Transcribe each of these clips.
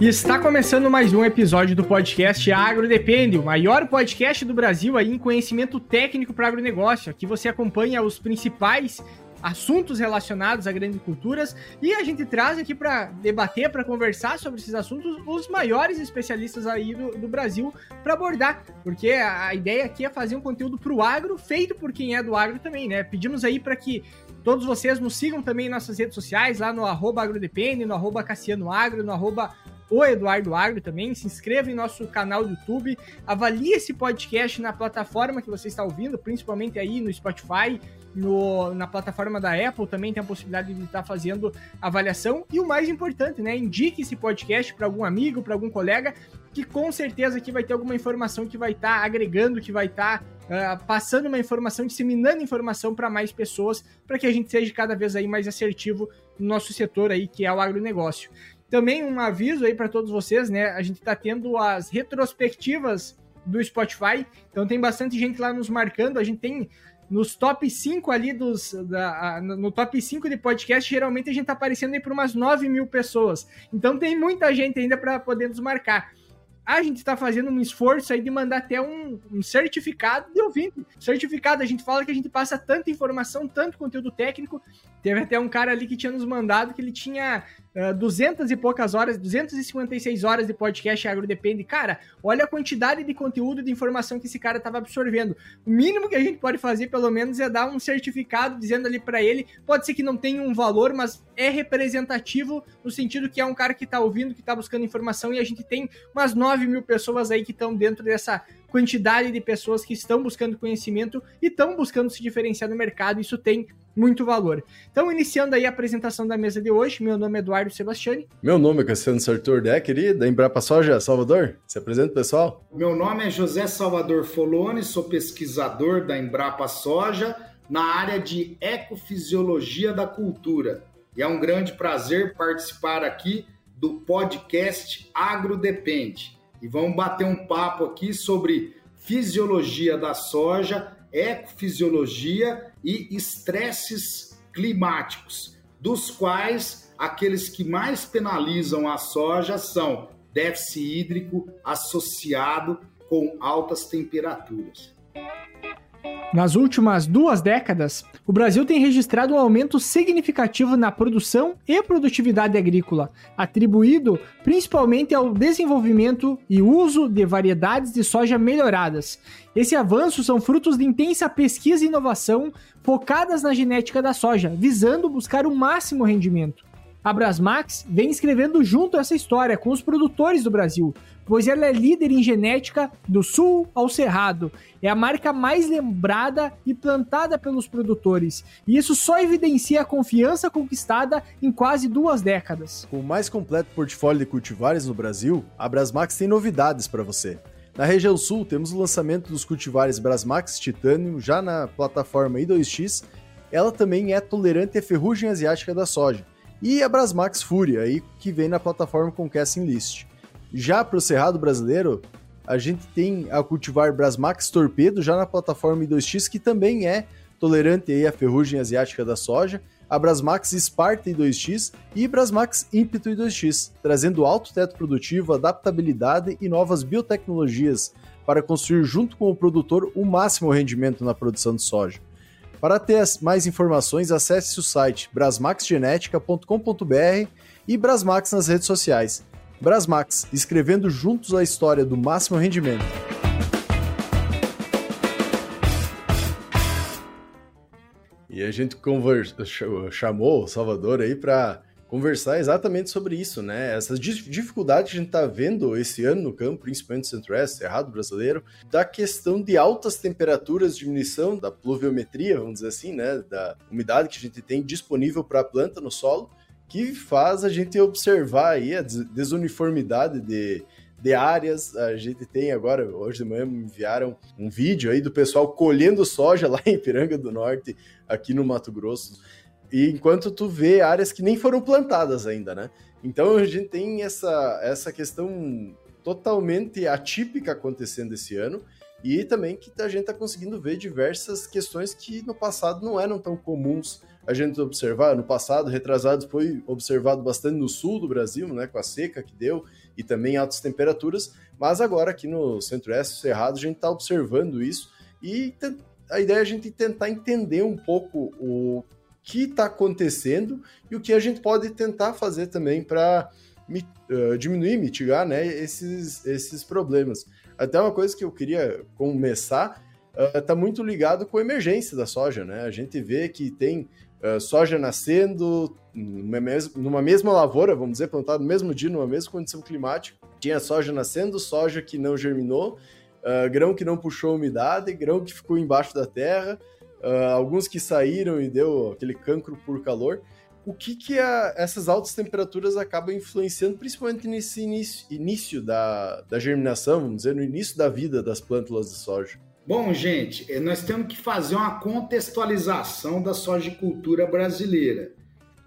E está começando mais um episódio do podcast Agro Depende, o maior podcast do Brasil aí em conhecimento técnico para agronegócio. Aqui você acompanha os principais assuntos relacionados a grandes culturas e a gente traz aqui para debater, para conversar sobre esses assuntos os maiores especialistas aí do, do Brasil para abordar, porque a, a, ideia aqui é fazer um conteúdo para o agro feito por quem é do agro também, né? Pedimos aí para que todos vocês nos sigam também em nossas redes sociais, lá no arroba agrodepende, no arroba Cassiano Agro, no arroba o Eduardo Agro também. Se inscreva em nosso canal do YouTube, avalie esse podcast na plataforma que você está ouvindo, principalmente aí no Spotify, no, na plataforma da Apple também tem a possibilidade de estar fazendo avaliação. E o mais importante, né? Indique esse podcast para algum amigo, para algum colega, que com certeza aqui vai ter alguma informação que vai estar agregando, que vai estar uh, passando uma informação, disseminando informação para mais pessoas, para que a gente seja cada vez aí mais assertivo no nosso setor aí, que é o agronegócio. Também um aviso aí para todos vocês, né? A gente está tendo as retrospectivas do Spotify, então tem bastante gente lá nos marcando. A gente tem nos top 5 ali dos. Da, no top 5 de podcast, geralmente a gente tá aparecendo aí por umas 9 mil pessoas. Então tem muita gente ainda para poder nos marcar a gente está fazendo um esforço aí de mandar até um, um, certificado de ouvinte. Certificado, a gente fala que a gente passa tanta informação, tanto conteúdo técnico. Teve até um cara ali que tinha nos mandado que ele tinha uh, 200 e poucas horas, 256 horas de podcast Agro Depende. Cara, olha a quantidade de conteúdo, de informação que esse cara estava absorvendo. O mínimo que a gente pode fazer, pelo menos, é dar um certificado dizendo ali para ele. Pode ser que não tenha um valor, mas é representativo no sentido que é um cara que está ouvindo, que está buscando informação e a gente tem umas 9 mil pessoas aí que estão dentro dessa quantidade de pessoas que estão buscando conhecimento e estão buscando se diferenciar no mercado. Isso tem muito valor. Então, iniciando aí a apresentação da mesa de hoje, meu nome é Eduardo Sebastiani. Meu nome é Cassiano Sartor Decker, da Embrapa Soja, Salvador. Se apresenta, pessoal. Meu nome é José Salvador Folone, sou pesquisador da Embrapa Soja na área de ecofisiologia da cultura. E é um grande prazer participar aqui do podcast Agro Depende. E vamos bater um papo aqui sobre fisiologia da soja, ecofisiologia e estresses climáticos, dos quais aqueles que mais penalizam a soja são déficit hídrico associado com altas temperaturas. Nas últimas duas décadas, o Brasil tem registrado um aumento significativo na produção e produtividade agrícola, atribuído principalmente ao desenvolvimento e uso de variedades de soja melhoradas. Esse avanço são frutos de intensa pesquisa e inovação focadas na genética da soja, visando buscar o máximo rendimento. A Brasmax vem escrevendo junto essa história com os produtores do Brasil, pois ela é líder em genética do sul ao cerrado. É a marca mais lembrada e plantada pelos produtores. E isso só evidencia a confiança conquistada em quase duas décadas. Com o mais completo portfólio de cultivares no Brasil, a Brasmax tem novidades para você. Na região sul, temos o lançamento dos cultivares Brasmax Titanium já na plataforma I2X. Ela também é tolerante à ferrugem asiática da soja e a Brasmax Fúria, aí, que vem na plataforma com Casting List. Já para o Cerrado brasileiro, a gente tem a cultivar Brasmax Torpedo, já na plataforma I2X, que também é tolerante aí à ferrugem asiática da soja, a Brasmax Sparta I2X e Brasmax Ímpeto I2X, trazendo alto teto produtivo, adaptabilidade e novas biotecnologias para construir junto com o produtor o máximo rendimento na produção de soja. Para ter mais informações, acesse o site brasmaxgenetica.com.br e Brasmax nas redes sociais. Brasmax, escrevendo juntos a história do máximo rendimento. E a gente conversa, chamou o Salvador aí para conversar exatamente sobre isso, né? Essas dificuldades que a gente está vendo esse ano no campo, principalmente no Centro-Oeste, Cerrado Brasileiro, da questão de altas temperaturas, diminuição da pluviometria, vamos dizer assim, né? Da umidade que a gente tem disponível para a planta no solo, que faz a gente observar aí a desuniformidade de, de áreas. A gente tem agora, hoje de manhã me enviaram um vídeo aí do pessoal colhendo soja lá em Piranga do Norte, aqui no Mato Grosso e enquanto tu vê áreas que nem foram plantadas ainda, né? Então a gente tem essa, essa questão totalmente atípica acontecendo esse ano e também que a gente está conseguindo ver diversas questões que no passado não eram tão comuns a gente observar. No passado, retrasado, foi observado bastante no sul do Brasil, né, com a seca que deu e também altas temperaturas, mas agora aqui no Centro-Oeste, Cerrado, a gente está observando isso e a ideia é a gente tentar entender um pouco o que está acontecendo e o que a gente pode tentar fazer também para uh, diminuir, mitigar né, esses, esses problemas. Até uma coisa que eu queria começar está uh, muito ligado com a emergência da soja. Né? A gente vê que tem uh, soja nascendo numa mesma lavoura, vamos dizer, plantada no mesmo dia, numa mesma condição climática. Tinha soja nascendo, soja que não germinou, uh, grão que não puxou umidade, grão que ficou embaixo da terra, uh, alguns que saíram e deu aquele cancro por calor. O que, que a, essas altas temperaturas acabam influenciando, principalmente nesse início, início da, da germinação, vamos dizer, no início da vida das plântulas de soja? Bom, gente, eh, nós temos que fazer uma contextualização da sojicultura brasileira.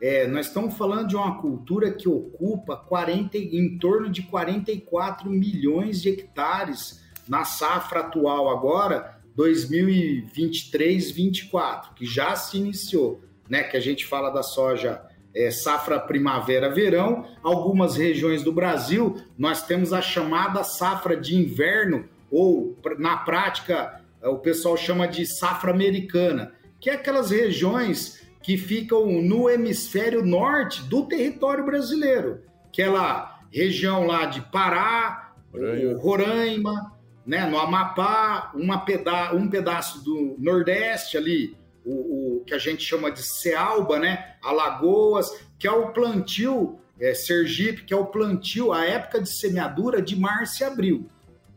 É, nós estamos falando de uma cultura que ocupa 40, em torno de 44 milhões de hectares na safra atual agora, 2023-24, que já se iniciou, né? Que a gente fala da soja é, safra primavera-verão. Algumas regiões do Brasil nós temos a chamada safra de inverno, ou na prática o pessoal chama de safra americana, que é aquelas regiões que ficam no hemisfério norte do território brasileiro, aquela região lá de Pará, Roraima, Roraima né, no Amapá, uma peda um pedaço do Nordeste ali, o, o, que a gente chama de Cealba, né, Alagoas, que é o plantio, é, Sergipe, que é o plantio, a época de semeadura de março e abril.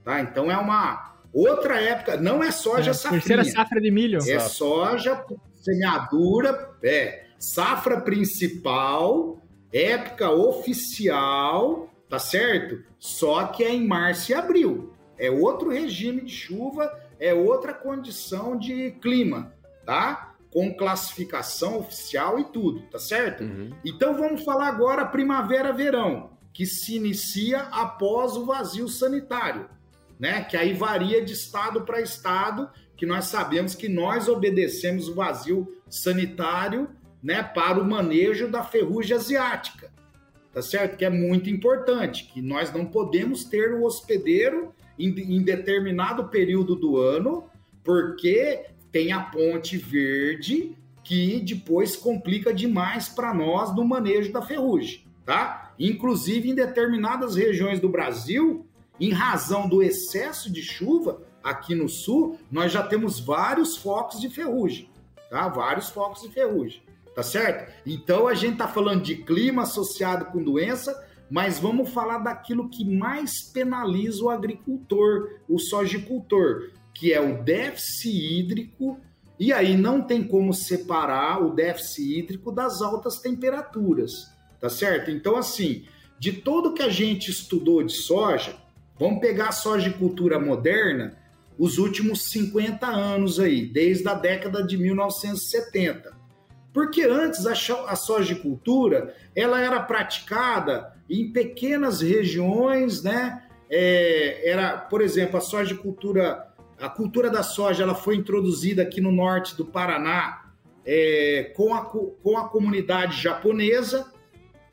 Tá? Então é uma outra época, não é soja é, safrinha. Terceira safra de milho. É soja, semeadura, é safra principal, época oficial, tá certo? Só que é em março e abril. É outro regime de chuva, é outra condição de clima, tá? Com classificação oficial e tudo, tá certo? Uhum. Então vamos falar agora primavera-verão, que se inicia após o vazio sanitário, né? Que aí varia de estado para estado, que nós sabemos que nós obedecemos o vazio sanitário, né, para o manejo da ferrugem asiática. Tá certo? Que é muito importante, que nós não podemos ter o hospedeiro em, em determinado período do ano, porque tem a ponte verde que depois complica demais para nós no manejo da ferrugem, tá? Inclusive em determinadas regiões do Brasil, em razão do excesso de chuva aqui no sul, nós já temos vários focos de ferrugem, tá? Vários focos de ferrugem, tá certo? Então a gente tá falando de clima associado com doença, mas vamos falar daquilo que mais penaliza o agricultor, o sojicultor, que é o déficit hídrico. E aí não tem como separar o déficit hídrico das altas temperaturas, tá certo? Então, assim, de todo que a gente estudou de soja, vamos pegar a sojicultura moderna, os últimos 50 anos aí, desde a década de 1970. Porque antes a sojicultura ela era praticada em pequenas regiões, né? É, era, por exemplo, a soja cultura, a cultura da soja, ela foi introduzida aqui no norte do Paraná é, com, a, com a comunidade japonesa,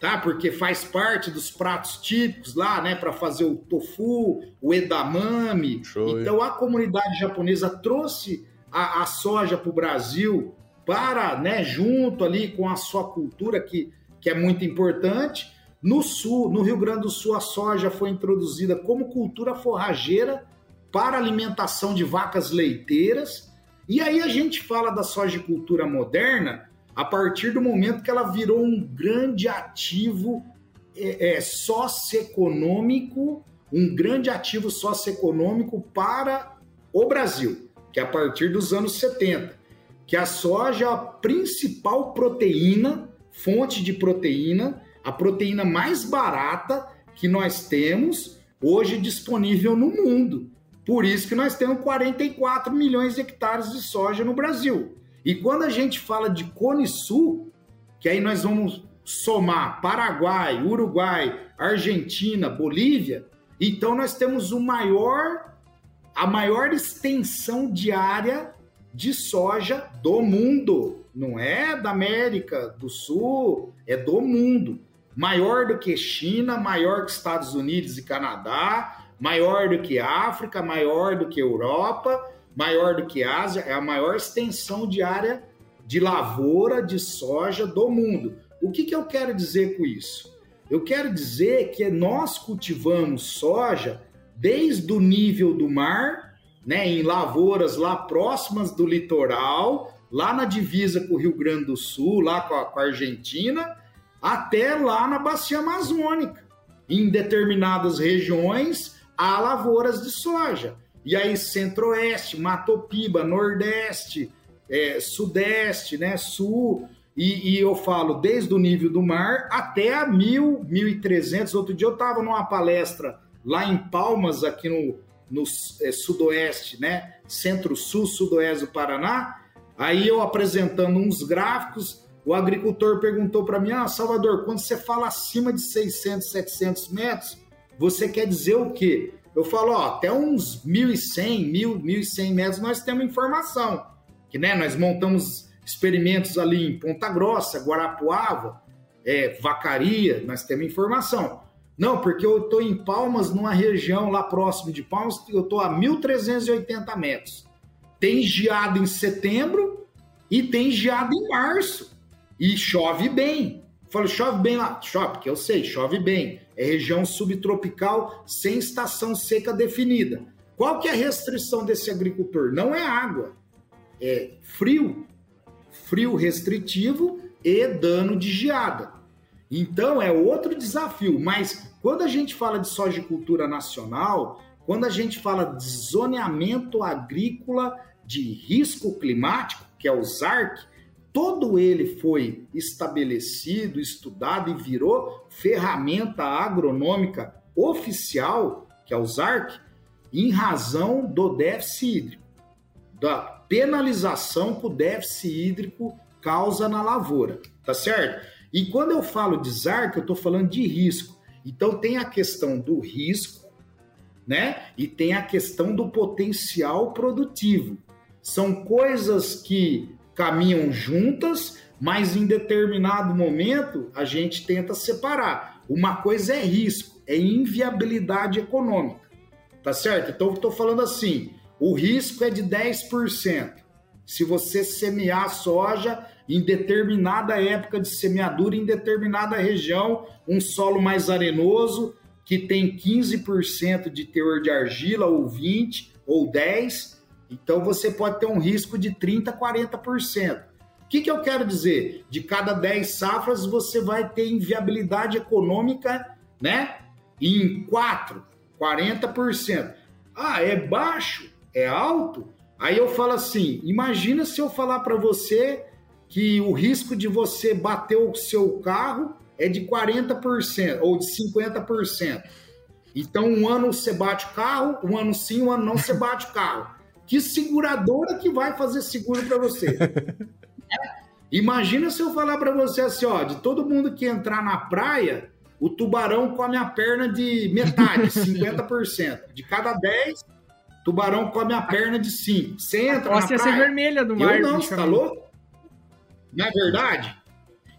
tá? Porque faz parte dos pratos típicos lá, né? Para fazer o tofu, o edamame. Show, então a comunidade japonesa trouxe a, a soja para o Brasil para, né? Junto ali com a sua cultura que, que é muito importante. No sul, no Rio Grande do Sul, a soja foi introduzida como cultura forrageira para alimentação de vacas leiteiras. E aí a gente fala da sojicultura moderna a partir do momento que ela virou um grande ativo é, é, socioeconômico, um grande ativo socioeconômico para o Brasil, que é a partir dos anos 70, que a soja é a principal proteína, fonte de proteína a proteína mais barata que nós temos hoje disponível no mundo. Por isso que nós temos 44 milhões de hectares de soja no Brasil. E quando a gente fala de Cone Sul, que aí nós vamos somar Paraguai, Uruguai, Argentina, Bolívia, então nós temos o maior a maior extensão de área de soja do mundo. Não é da América do Sul, é do mundo. maior do que China, maior que Estados Unidos e Canadá, maior do que África, maior do que Europa, maior do que Ásia, é a maior extensão de área de lavoura de soja do mundo. O que, que eu quero dizer com isso? Eu quero dizer que nós cultivamos soja desde o nível do mar, né, em lavouras lá próximas do litoral, lá na divisa com o Rio Grande do Sul, lá com a, com a Argentina, até lá na bacia amazônica. Em determinadas regiões há lavouras de soja. E aí, centro-oeste, Matopiba, nordeste, é, sudeste, né, sul, e, e, eu falo desde o nível do mar até a 1.000, 1.300. Outro dia eu estava numa palestra lá em Palmas, aqui no, no é, sudoeste, né, centro-sul, sudoeste do Paraná. Aí eu apresentando uns gráficos, o agricultor perguntou para mim: Ah, Salvador, quando você fala acima de 600, 700 metros, você quer dizer o quê? Eu falo, ó, até uns 1.100, 1.000, 1.100 metros nós temos informação. Que, né, nós montamos experimentos ali em Ponta Grossa, Guarapuava, é, Vacaria, nós temos informação. Não, porque eu estou em Palmas, numa região lá próximo de Palmas, eu estou a 1.380 metros. Tem geada em setembro e tem geada em março. E chove bem. Falo, chove bem lá. Chove, porque eu sei, chove bem. É região subtropical sem estação seca definida. Qual que é a restrição desse agricultor? Não é água, é frio. Frio restritivo e dano de geada. Então é outro desafio, mas quando a gente fala de sojicultura nacional, quando a gente fala de zoneamento agrícola de risco climático, que é o ZARC, todo ele foi estabelecido, estudado e virou ferramenta agronômica oficial, que é o ZARC, em razão do déficit hídrico, da penalização que o déficit hídrico causa na lavoura, tá certo? E quando eu falo de ZARC, eu estou falando de risco. Então tem a questão do risco, né? E tem a questão do potencial produtivo. São coisas que caminham juntas, mas em determinado momento a gente tenta separar. Uma coisa é risco, é inviabilidade econômica. Tá certo? Então estou falando assim: o risco é de 10%. Se você semear soja em determinada época de semeadura, em determinada região, um solo mais arenoso, que tem 15% de teor de argila, ou 20%, ou 10%, então você pode ter um risco de 30%, 40%. O que, que eu quero dizer? De cada 10 safras, você vai ter inviabilidade econômica, né? Em 4, 40%. Ah, é baixo? É alto? Aí eu falo assim: imagina se eu falar para você que o risco de você bater o seu carro é de 40% ou de 50%. Então, um ano você bate o carro, um ano sim, um ano não você bate o carro. Que seguradora que vai fazer seguro para você? é. Imagina se eu falar para você assim, ó, de todo mundo que entrar na praia, o tubarão come a perna de metade, 50%. De cada 10, tubarão come a perna de 5. Você entra Posso na praia... ser vermelha do mar. Eu não, você tá louco? Não é verdade?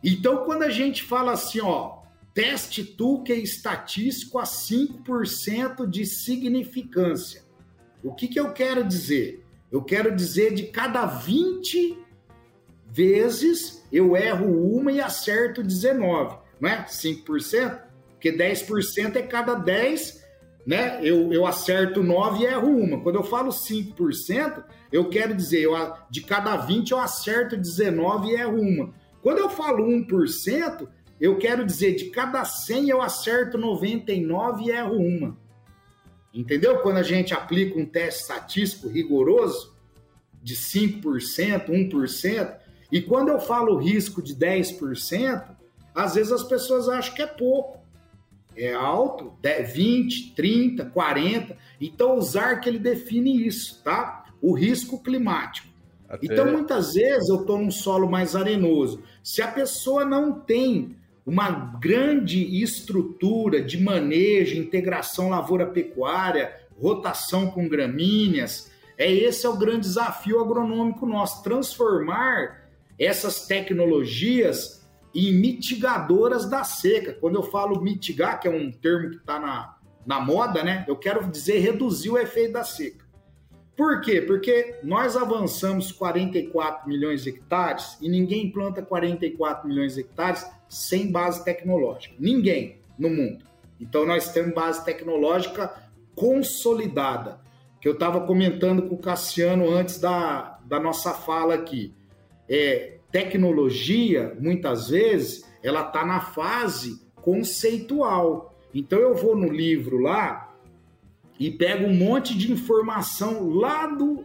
Então, quando a gente fala assim, ó, teste tu que é estatístico a 5% de significância. O que, que eu quero dizer? Eu quero dizer de cada 20 vezes eu erro uma e acerto 19, não é? 5%? Porque 10% é cada 10, né? Eu, eu acerto 9 e erro uma. Quando eu falo 5%, eu quero dizer, eu, de cada 20 eu acerto 19 e erro uma. Quando eu falo 1%, eu quero dizer, de cada 100 eu acerto 99 e erro uma. Entendeu? Quando a gente aplica um teste estatístico rigoroso de 5%, 1%, e quando eu falo risco de 10%, às vezes as pessoas acham que é pouco. É alto, 20, 30, 40. Então, o que ele define isso, tá? O risco climático. Até... Então, muitas vezes eu estou num solo mais arenoso. Se a pessoa não tem uma grande estrutura de manejo, integração lavoura-pecuária, rotação com gramíneas. É esse é o grande desafio agronômico nosso, transformar essas tecnologias e mitigadoras da seca. Quando eu falo mitigar, que é um termo que está na, na moda, né? Eu quero dizer reduzir o efeito da seca. Por quê? Porque nós avançamos 44 milhões de hectares e ninguém planta 44 milhões de hectares sem base tecnológica. Ninguém no mundo. Então nós temos base tecnológica consolidada. Que eu estava comentando com o Cassiano antes da, da nossa fala aqui. É, tecnologia, muitas vezes, ela está na fase conceitual. Então eu vou no livro lá e pego um monte de informação lá do,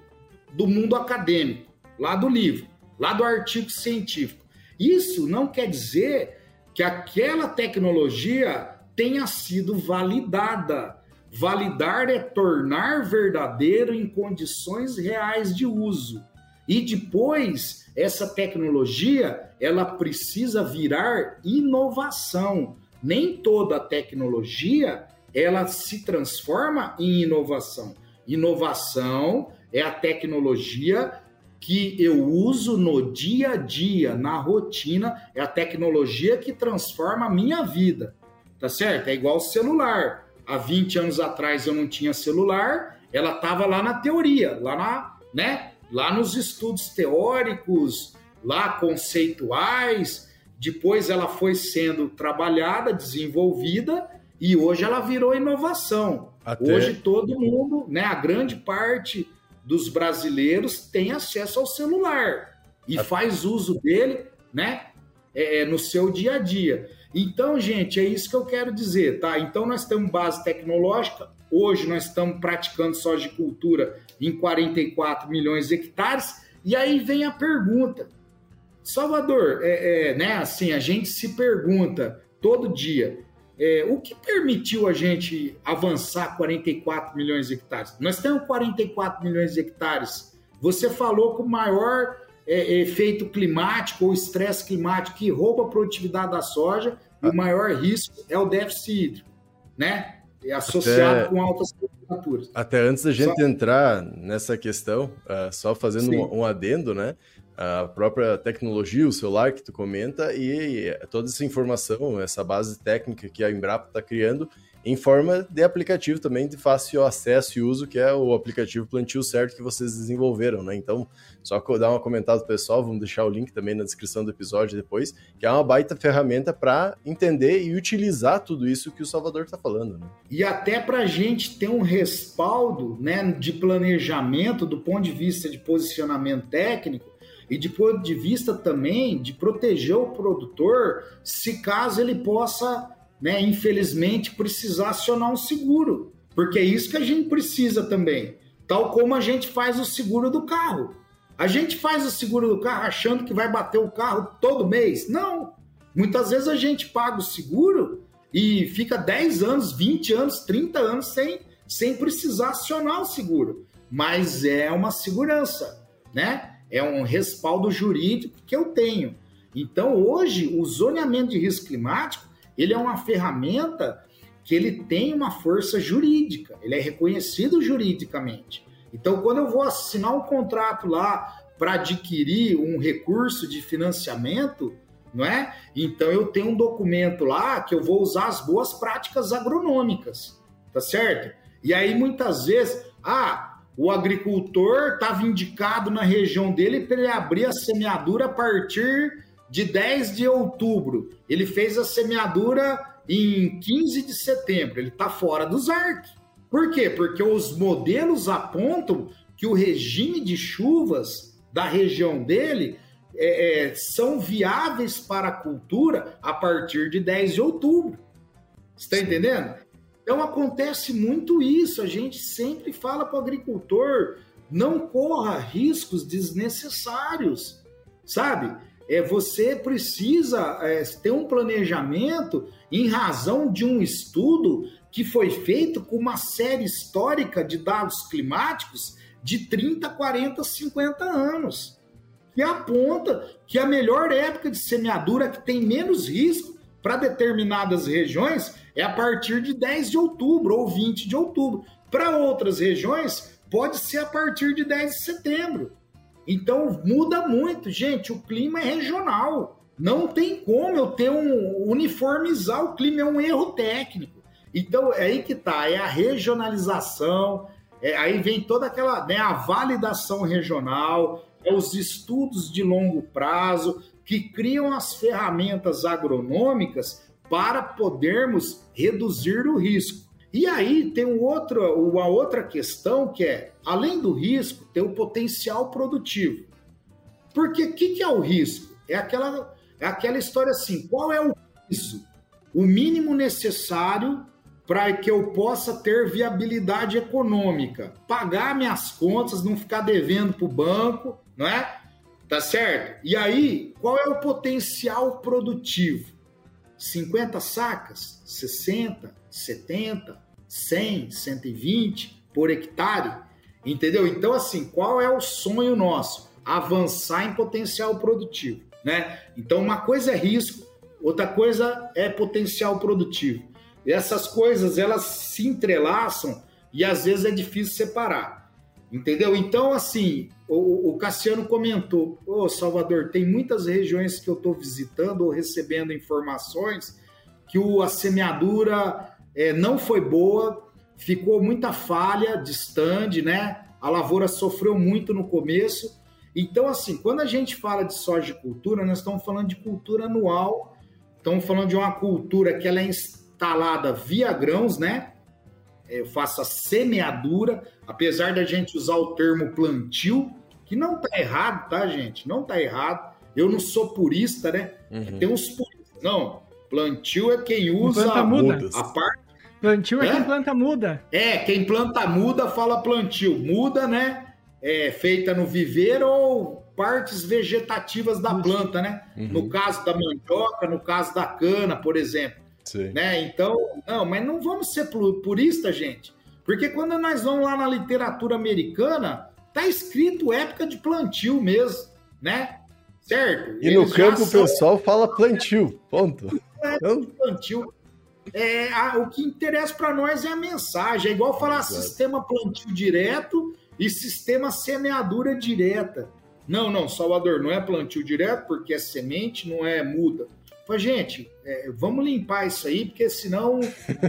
do mundo acadêmico, lá do livro, lá do artigo científico. Isso não quer dizer que aquela tecnologia tenha sido validada. Validar é tornar verdadeiro em condições reais de uso. E depois, essa tecnologia, ela precisa virar inovação. Nem toda tecnologia ela se transforma em inovação. Inovação é a tecnologia que eu uso no dia a dia, na rotina, é a tecnologia que transforma a minha vida. Tá certo? É igual o celular. Há 20 anos atrás eu não tinha celular, ela estava lá na teoria, lá na, né? Lá nos estudos teóricos, lá conceituais, depois ela foi sendo trabalhada, desenvolvida e hoje ela virou inovação. Até... Hoje todo mundo, né, a grande parte dos brasileiros tem acesso ao celular e Até... faz uso dele, né, é, é, no seu dia a dia. Então, gente, é isso que eu quero dizer, tá? Então nós temos base tecnológica. Hoje nós estamos praticando sojicultura em 44 milhões de hectares. E aí vem a pergunta, Salvador, é, é, né? Assim, a gente se pergunta todo dia é, o que permitiu a gente avançar 44 milhões de hectares? Nós temos 44 milhões de hectares. Você falou que o maior é, efeito climático ou estresse climático que rouba a produtividade da soja ah. o maior risco é o déficit hídrico, né? É associado até, com altas temperaturas. Até antes da gente só... entrar nessa questão, uh, só fazendo um, um adendo, né? A própria tecnologia, o celular que tu comenta e toda essa informação, essa base técnica que a Embrapa está criando em forma de aplicativo também de fácil acesso e uso, que é o aplicativo Plantio Certo que vocês desenvolveram, né? Então, só dar uma comentada pessoal, vamos deixar o link também na descrição do episódio depois, que é uma baita ferramenta para entender e utilizar tudo isso que o Salvador está falando, né? E até para a gente ter um respaldo, né, de planejamento do ponto de vista de posicionamento técnico, e de ponto de vista também de proteger o produtor se caso ele possa, né, infelizmente, precisar acionar um seguro. Porque é isso que a gente precisa também. Tal como a gente faz o seguro do carro. A gente faz o seguro do carro achando que vai bater o carro todo mês. Não. Muitas vezes a gente paga o seguro e fica 10 anos, 20 anos, 30 anos sem, sem precisar acionar o seguro. Mas é uma segurança, né? É um respaldo jurídico que eu tenho. Então, hoje, o zoneamento de risco climático, ele é uma ferramenta que ele tem uma força jurídica, ele é reconhecido juridicamente. Então, quando eu vou assinar um contrato lá para adquirir um recurso de financiamento, não é? Então eu tenho um documento lá que eu vou usar as boas práticas agronômicas, tá certo? E aí muitas vezes, ah, o agricultor estava indicado na região dele para ele abrir a semeadura a partir de 10 de outubro. Ele fez a semeadura em 15 de setembro. Ele está fora dos arcos. Por quê? Porque os modelos apontam que o regime de chuvas da região dele é, é, são viáveis para a cultura a partir de 10 de outubro. Você está entendendo? Então acontece muito isso. A gente sempre fala para o agricultor: não corra riscos desnecessários, sabe? É, você precisa é, ter um planejamento em razão de um estudo que foi feito com uma série histórica de dados climáticos de 30, 40, 50 anos, que aponta que a melhor época de semeadura que tem menos risco para determinadas regiões é a partir de 10 de outubro ou 20 de outubro. Para outras regiões, pode ser a partir de 10 de setembro. Então muda muito, gente. O clima é regional. não tem como eu ter um uniformizar o clima, é um erro técnico. Então é aí que tá, é a regionalização, é, aí vem toda aquela, né, a validação regional, é os estudos de longo prazo que criam as ferramentas agronômicas para podermos reduzir o risco. E aí tem um outro, uma outra questão que é, além do risco, tem o potencial produtivo. Porque o que, que, é o risco? É aquela, é aquela história assim: qual é o piso? O mínimo necessário para que eu possa ter viabilidade econômica, pagar minhas contas, não ficar devendo para o banco, não é? Tá certo? E aí, qual é o potencial produtivo? 50 sacas? 60? 70? 100? 120 por hectare? Entendeu? Então, assim, qual é o sonho nosso? Avançar em potencial produtivo, né? Então, uma coisa é risco, outra coisa é potencial produtivo. E essas coisas, elas se entrelaçam e às vezes é difícil separar. Entendeu? Então, assim, o, o Cassiano comentou: Ô oh, Salvador, tem muitas regiões que eu estou visitando ou recebendo informações que o, a semeadura é, não foi boa, ficou muita falha de stand, né? A lavoura sofreu muito no começo. Então, assim, quando a gente fala de soja de cultura, nós estamos falando de cultura anual, estamos falando de uma cultura que ela é instalada via grãos, né? eu faço a semeadura, apesar da gente usar o termo plantio, que não tá errado, tá, gente? Não tá errado. Eu não sou purista, né? Uhum. Tem uns puristas. Não, plantio é quem usa planta muda. a parte. Plantio é, é quem planta muda. É, quem planta muda fala plantio. Muda, né? É feita no viveiro ou partes vegetativas da planta, né? Uhum. No caso da mandioca, no caso da cana, por exemplo. Sim. Né? Então, não, mas não vamos ser puristas, gente. Porque quando nós vamos lá na literatura americana, tá escrito época de plantio mesmo, né? Certo? E Eles no campo o pessoal fala plantio, ponto. É, então... plantio. É, a, o que interessa para nós é a mensagem. É igual falar Exato. sistema plantio direto e sistema semeadura direta. Não, não, Salvador, não é plantio direto porque é semente, não é muda. Falei, gente, é, vamos limpar isso aí, porque senão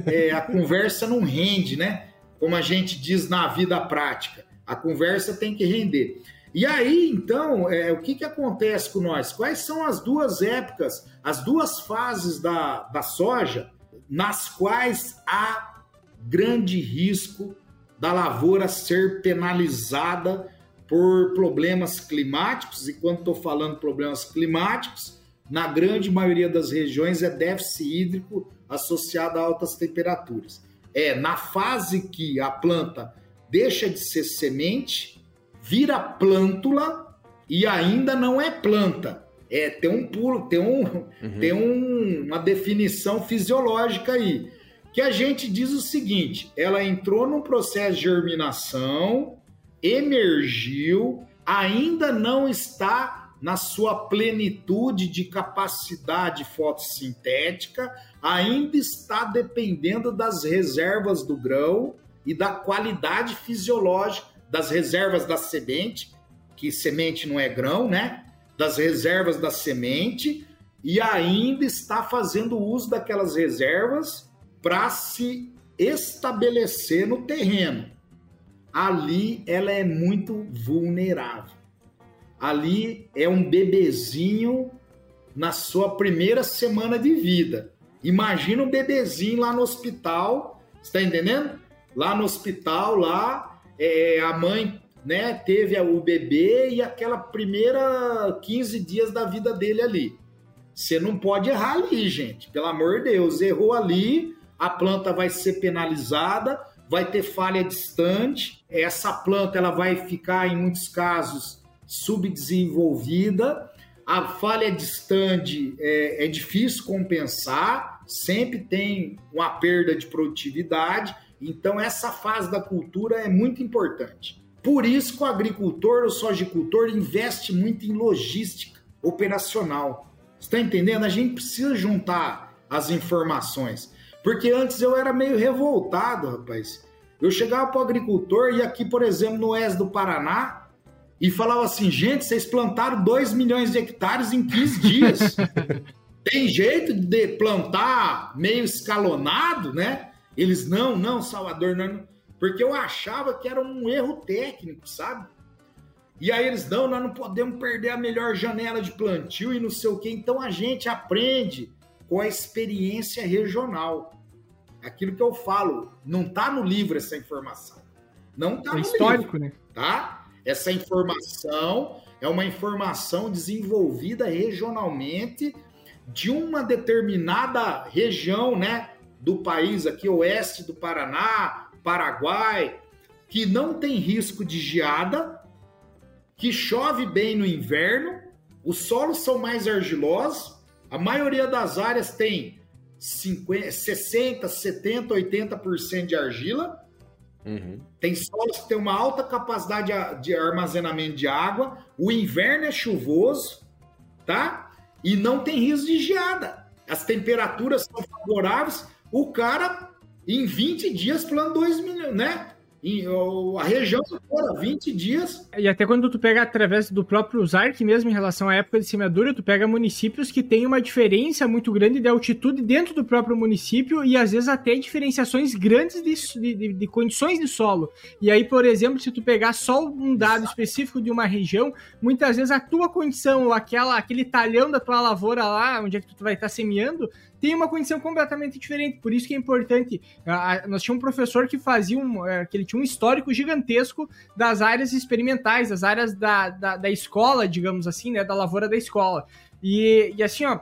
é, a conversa não rende, né? Como a gente diz na vida prática. A conversa tem que render. E aí, então, é, o que, que acontece com nós? Quais são as duas épocas, as duas fases da, da soja, nas quais há grande risco da lavoura ser penalizada por problemas climáticos? E quando estou falando problemas climáticos, na grande maioria das regiões, é déficit hídrico associado a altas temperaturas. É na fase que a planta deixa de ser semente, vira plântula e ainda não é planta. É, tem um pulo, tem, um, uhum. tem um, uma definição fisiológica aí. Que a gente diz o seguinte: ela entrou num processo de germinação, emergiu, ainda não está na sua plenitude de capacidade fotossintética, ainda está dependendo das reservas do grão e da qualidade fisiológica das reservas da semente, que semente não é grão, né? Das reservas da semente, e ainda está fazendo uso daquelas reservas para se estabelecer no terreno. Ali ela é muito vulnerável ali é um bebezinho na sua primeira semana de vida. Imagina um bebezinho lá no hospital, está entendendo? Lá no hospital, lá é, a mãe né, teve o bebê e aquela primeira 15 dias da vida dele ali. Você não pode errar ali, gente. Pelo amor de Deus, errou ali, a planta vai ser penalizada, vai ter falha distante. Essa planta ela vai ficar, em muitos casos, subdesenvolvida, a falha de stand é, é difícil compensar, sempre tem uma perda de produtividade, então essa fase da cultura é muito importante. Por isso que o agricultor, o sojicultor, investe muito em logística operacional. Está entendendo? A gente precisa juntar as informações. Porque antes eu era meio revoltado, rapaz. Eu chegava para o agricultor e aqui, por exemplo, no oeste do Paraná, e falava assim: gente, vocês plantaram 2 milhões de hectares em 15 dias. Tem jeito de plantar meio escalonado, né? Eles, não, não, Salvador, não. Porque eu achava que era um erro técnico, sabe? E aí eles, não, nós não podemos perder a melhor janela de plantio e não sei o quê. Então a gente aprende com a experiência regional. Aquilo que eu falo, não está no livro essa informação. Não está é no histórico, livro, né? Tá? Essa informação é uma informação desenvolvida regionalmente de uma determinada região, né, do país aqui, oeste do Paraná, Paraguai, que não tem risco de geada, que chove bem no inverno, os solos são mais argilosos, a maioria das áreas tem 50, 60, 70, 80% de argila. Uhum. Tem solos que têm uma alta capacidade de armazenamento de água. O inverno é chuvoso, tá? E não tem risco de geada. As temperaturas são favoráveis. O cara, em 20 dias, planta 2 milhões, né? a região fora 20 dias. E até quando tu pega através do próprio ZARC mesmo em relação à época de semeadura, tu pega municípios que têm uma diferença muito grande de altitude dentro do próprio município e às vezes até diferenciações grandes de, de, de condições de solo. E aí, por exemplo, se tu pegar só um dado Exato. específico de uma região, muitas vezes a tua condição ou aquela, aquele talhão da tua lavoura lá, onde é que tu vai estar semeando, tem uma condição completamente diferente. Por isso que é importante. Nós tínhamos um professor que fazia um. É, que ele tinha um histórico gigantesco das áreas experimentais, das áreas da, da, da escola, digamos assim, né? Da lavoura da escola. E, e assim, ó,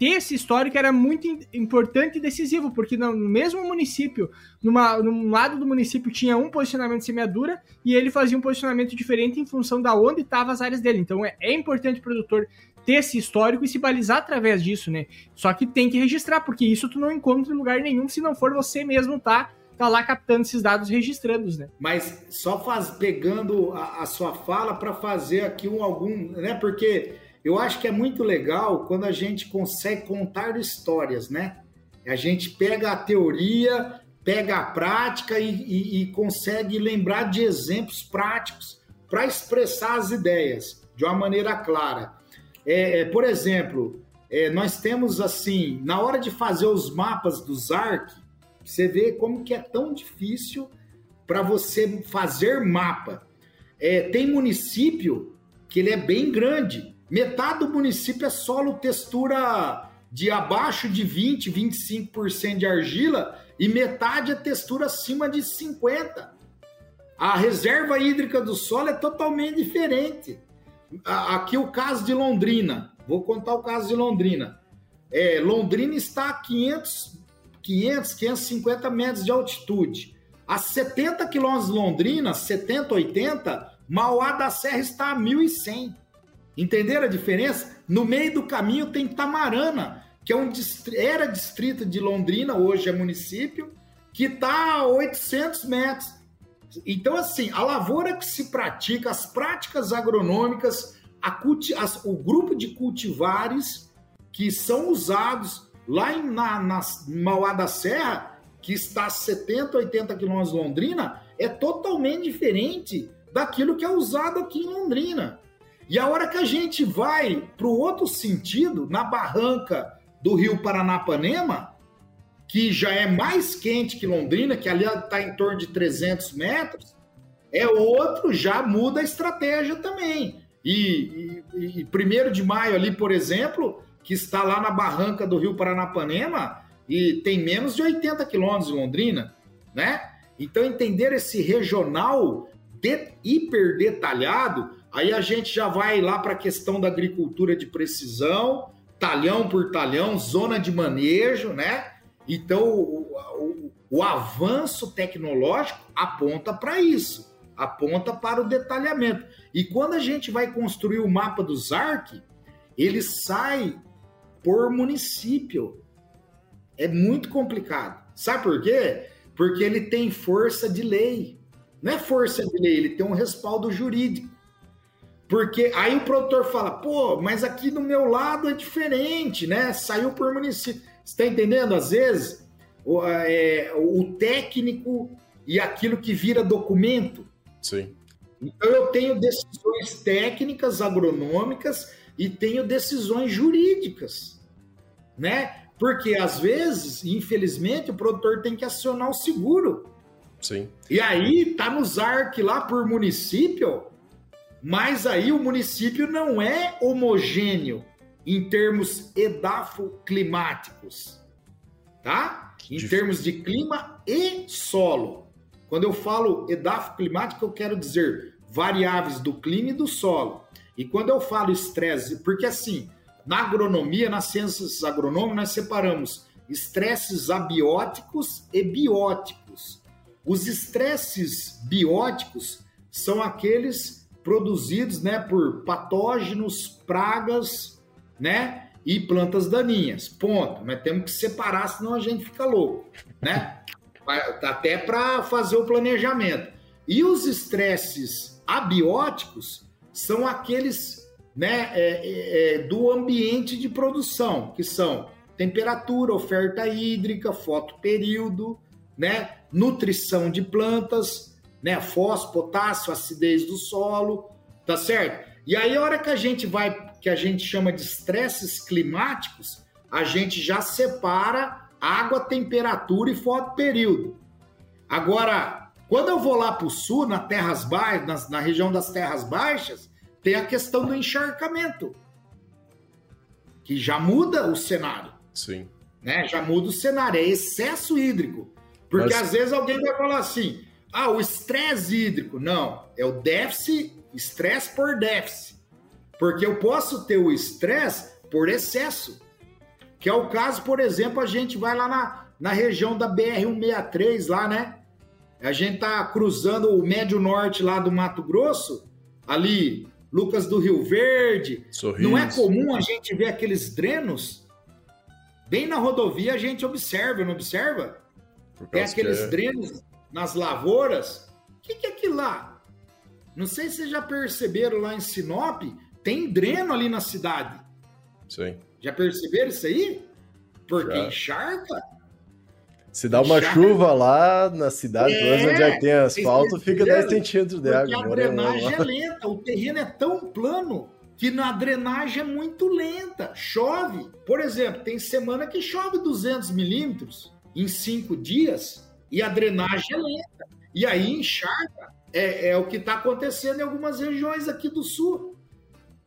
ter esse histórico era muito importante e decisivo, porque no mesmo município, numa, num lado do município tinha um posicionamento de semeadura e ele fazia um posicionamento diferente em função da onde estavam as áreas dele. Então é, é importante o produtor ter esse histórico e se balizar através disso, né? Só que tem que registrar, porque isso tu não encontra em lugar nenhum se não for você mesmo tá, tá lá captando esses dados, registrando, né? Mas só faz, pegando a, a sua fala para fazer aqui um algum, né? Porque eu acho que é muito legal quando a gente consegue contar histórias, né? A gente pega a teoria, pega a prática e, e, e consegue lembrar de exemplos práticos para expressar as ideias de uma maneira clara. É, é, por exemplo, é, nós temos assim, na hora de fazer os mapas do ZARC, você vê como que é tão difícil para você fazer mapa. É, tem município que ele é bem grande. Metade do município é solo textura de abaixo de 20, 25% de argila e metade é textura acima de 50. A reserva hídrica do solo é totalmente diferente aqui o caso de Londrina. Vou contar o caso de Londrina. É, Londrina está a 500, 500, 550 metros de altitude. A 70 quilômetros de Londrina, 70, 80, Mauá da Serra está a 1.100. Entenderam a diferença? No meio do caminho tem Tamarana, que é um era distrito de Londrina, hoje é município, que está a 800 metros. Então, assim, a lavoura que se pratica, as práticas agronômicas, culti as, o grupo de cultivares que são usados lá em, na, na Mauá da Serra, que está a 70, 80 quilômetros de Londrina, é totalmente diferente daquilo que é usado aqui em Londrina. E a hora que a gente vai para o outro sentido, na barranca do rio Paranapanema, que já é mais quente que Londrina, que ali está em torno de 300 metros, é outro, já muda a estratégia também. E, e, e primeiro de maio ali, por exemplo, que está lá na barranca do Rio Paranapanema e tem menos de 80 quilômetros de Londrina, né? Então entender esse regional de, hiper detalhado, aí a gente já vai lá para a questão da agricultura de precisão, talhão por talhão, zona de manejo, né? Então, o, o, o avanço tecnológico aponta para isso, aponta para o detalhamento. E quando a gente vai construir o mapa do ZARC, ele sai por município. É muito complicado. Sabe por quê? Porque ele tem força de lei. Não é força de lei, ele tem um respaldo jurídico. Porque aí o produtor fala, pô, mas aqui do meu lado é diferente, né? Saiu por município está entendendo? Às vezes, o, é, o técnico e aquilo que vira documento. Sim. Então eu tenho decisões técnicas, agronômicas e tenho decisões jurídicas, né? Porque às vezes, infelizmente, o produtor tem que acionar o seguro. Sim. E aí tá nos ARC lá por município, mas aí o município não é homogêneo em termos edafoclimáticos, tá? Em termos de clima e solo. Quando eu falo edafoclimático, eu quero dizer variáveis do clima e do solo. E quando eu falo estresse, porque assim, na agronomia, nas ciências agronômicas, nós separamos estresses abióticos e bióticos. Os estresses bióticos são aqueles produzidos né, por patógenos, pragas, né? E plantas daninhas. Ponto. Mas temos que separar, senão a gente fica louco, né? Até para fazer o planejamento. E os estresses abióticos são aqueles né, é, é, é, do ambiente de produção, que são temperatura, oferta hídrica, fotoperíodo, né, nutrição de plantas, né, fósforo, potássio, acidez do solo, tá certo? E aí a hora que a gente vai, que a gente chama de estresses climáticos, a gente já separa água, temperatura e fotoperíodo. Agora, quando eu vou lá para o sul, na terras baixas, na, na região das terras baixas, tem a questão do encharcamento, que já muda o cenário. Sim. Né? Já muda o cenário, é excesso hídrico. Porque Mas... às vezes alguém vai falar assim: ah, o estresse hídrico. Não, é o déficit, estresse por déficit. Porque eu posso ter o estresse por excesso. Que é o caso, por exemplo, a gente vai lá na, na região da BR-163, lá, né? A gente tá cruzando o médio norte lá do Mato Grosso, ali Lucas do Rio Verde. Sorriso. Não é comum a gente ver aqueles drenos? Bem na rodovia a gente observa, não observa? Tem aqueles é... drenos nas lavouras. O que, que é aquilo lá? Não sei se vocês já perceberam lá em Sinop, tem dreno ali na cidade. Sim. Já perceberam isso aí? Porque já. encharca. Se dá uma chuva lá na cidade, é, onde tem asfalto, fica 10 centímetros de água. a drenagem é lenta, o terreno é tão plano que na drenagem é muito lenta. Chove, por exemplo, tem semana que chove 200 milímetros em cinco dias e a drenagem é lenta. E aí encharca. É, é o que está acontecendo em algumas regiões aqui do sul.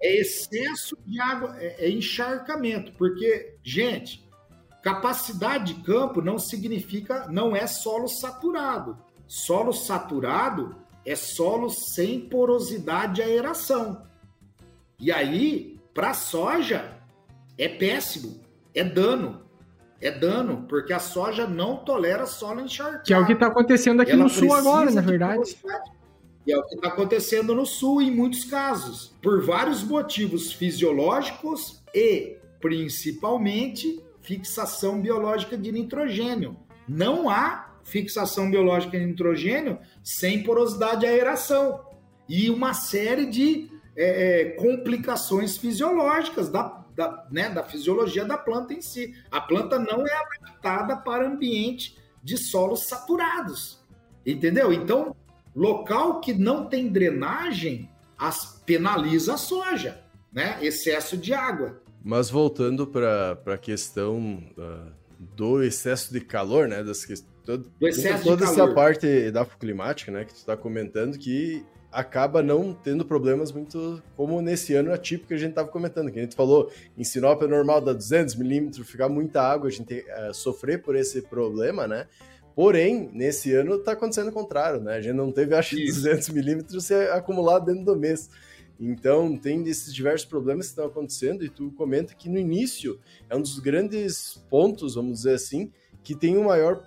É excesso de água, é, é encharcamento. Porque, gente, Capacidade de campo não significa, não é solo saturado. Solo saturado é solo sem porosidade de aeração. E aí, para soja, é péssimo, é dano. É dano, porque a soja não tolera solo encharcado. Que é o que está acontecendo aqui Ela no sul agora, na verdade. E é o que está acontecendo no sul em muitos casos, por vários motivos fisiológicos e, principalmente, fixação biológica de nitrogênio. Não há fixação biológica de nitrogênio sem porosidade de aeração. E uma série de é, é, complicações fisiológicas da, da, né, da fisiologia da planta em si. A planta não é adaptada para ambiente de solos saturados. Entendeu? Então, local que não tem drenagem as penaliza a soja, né? Excesso de água. Mas voltando para a questão uh, do excesso de calor, né? Das que, todo, toda essa parte da climática, né? Que tu está comentando, que acaba não tendo problemas muito como nesse ano atípico que a gente estava comentando, que a gente falou, em Sinop é normal dar 200 milímetros, ficar muita água, a gente uh, sofrer por esse problema, né? Porém, nesse ano está acontecendo o contrário, né? A gente não teve, acho, Isso. 200 milímetros acumulado dentro do mês. Então, tem esses diversos problemas que estão acontecendo, e tu comenta que no início é um dos grandes pontos, vamos dizer assim, que tem o maior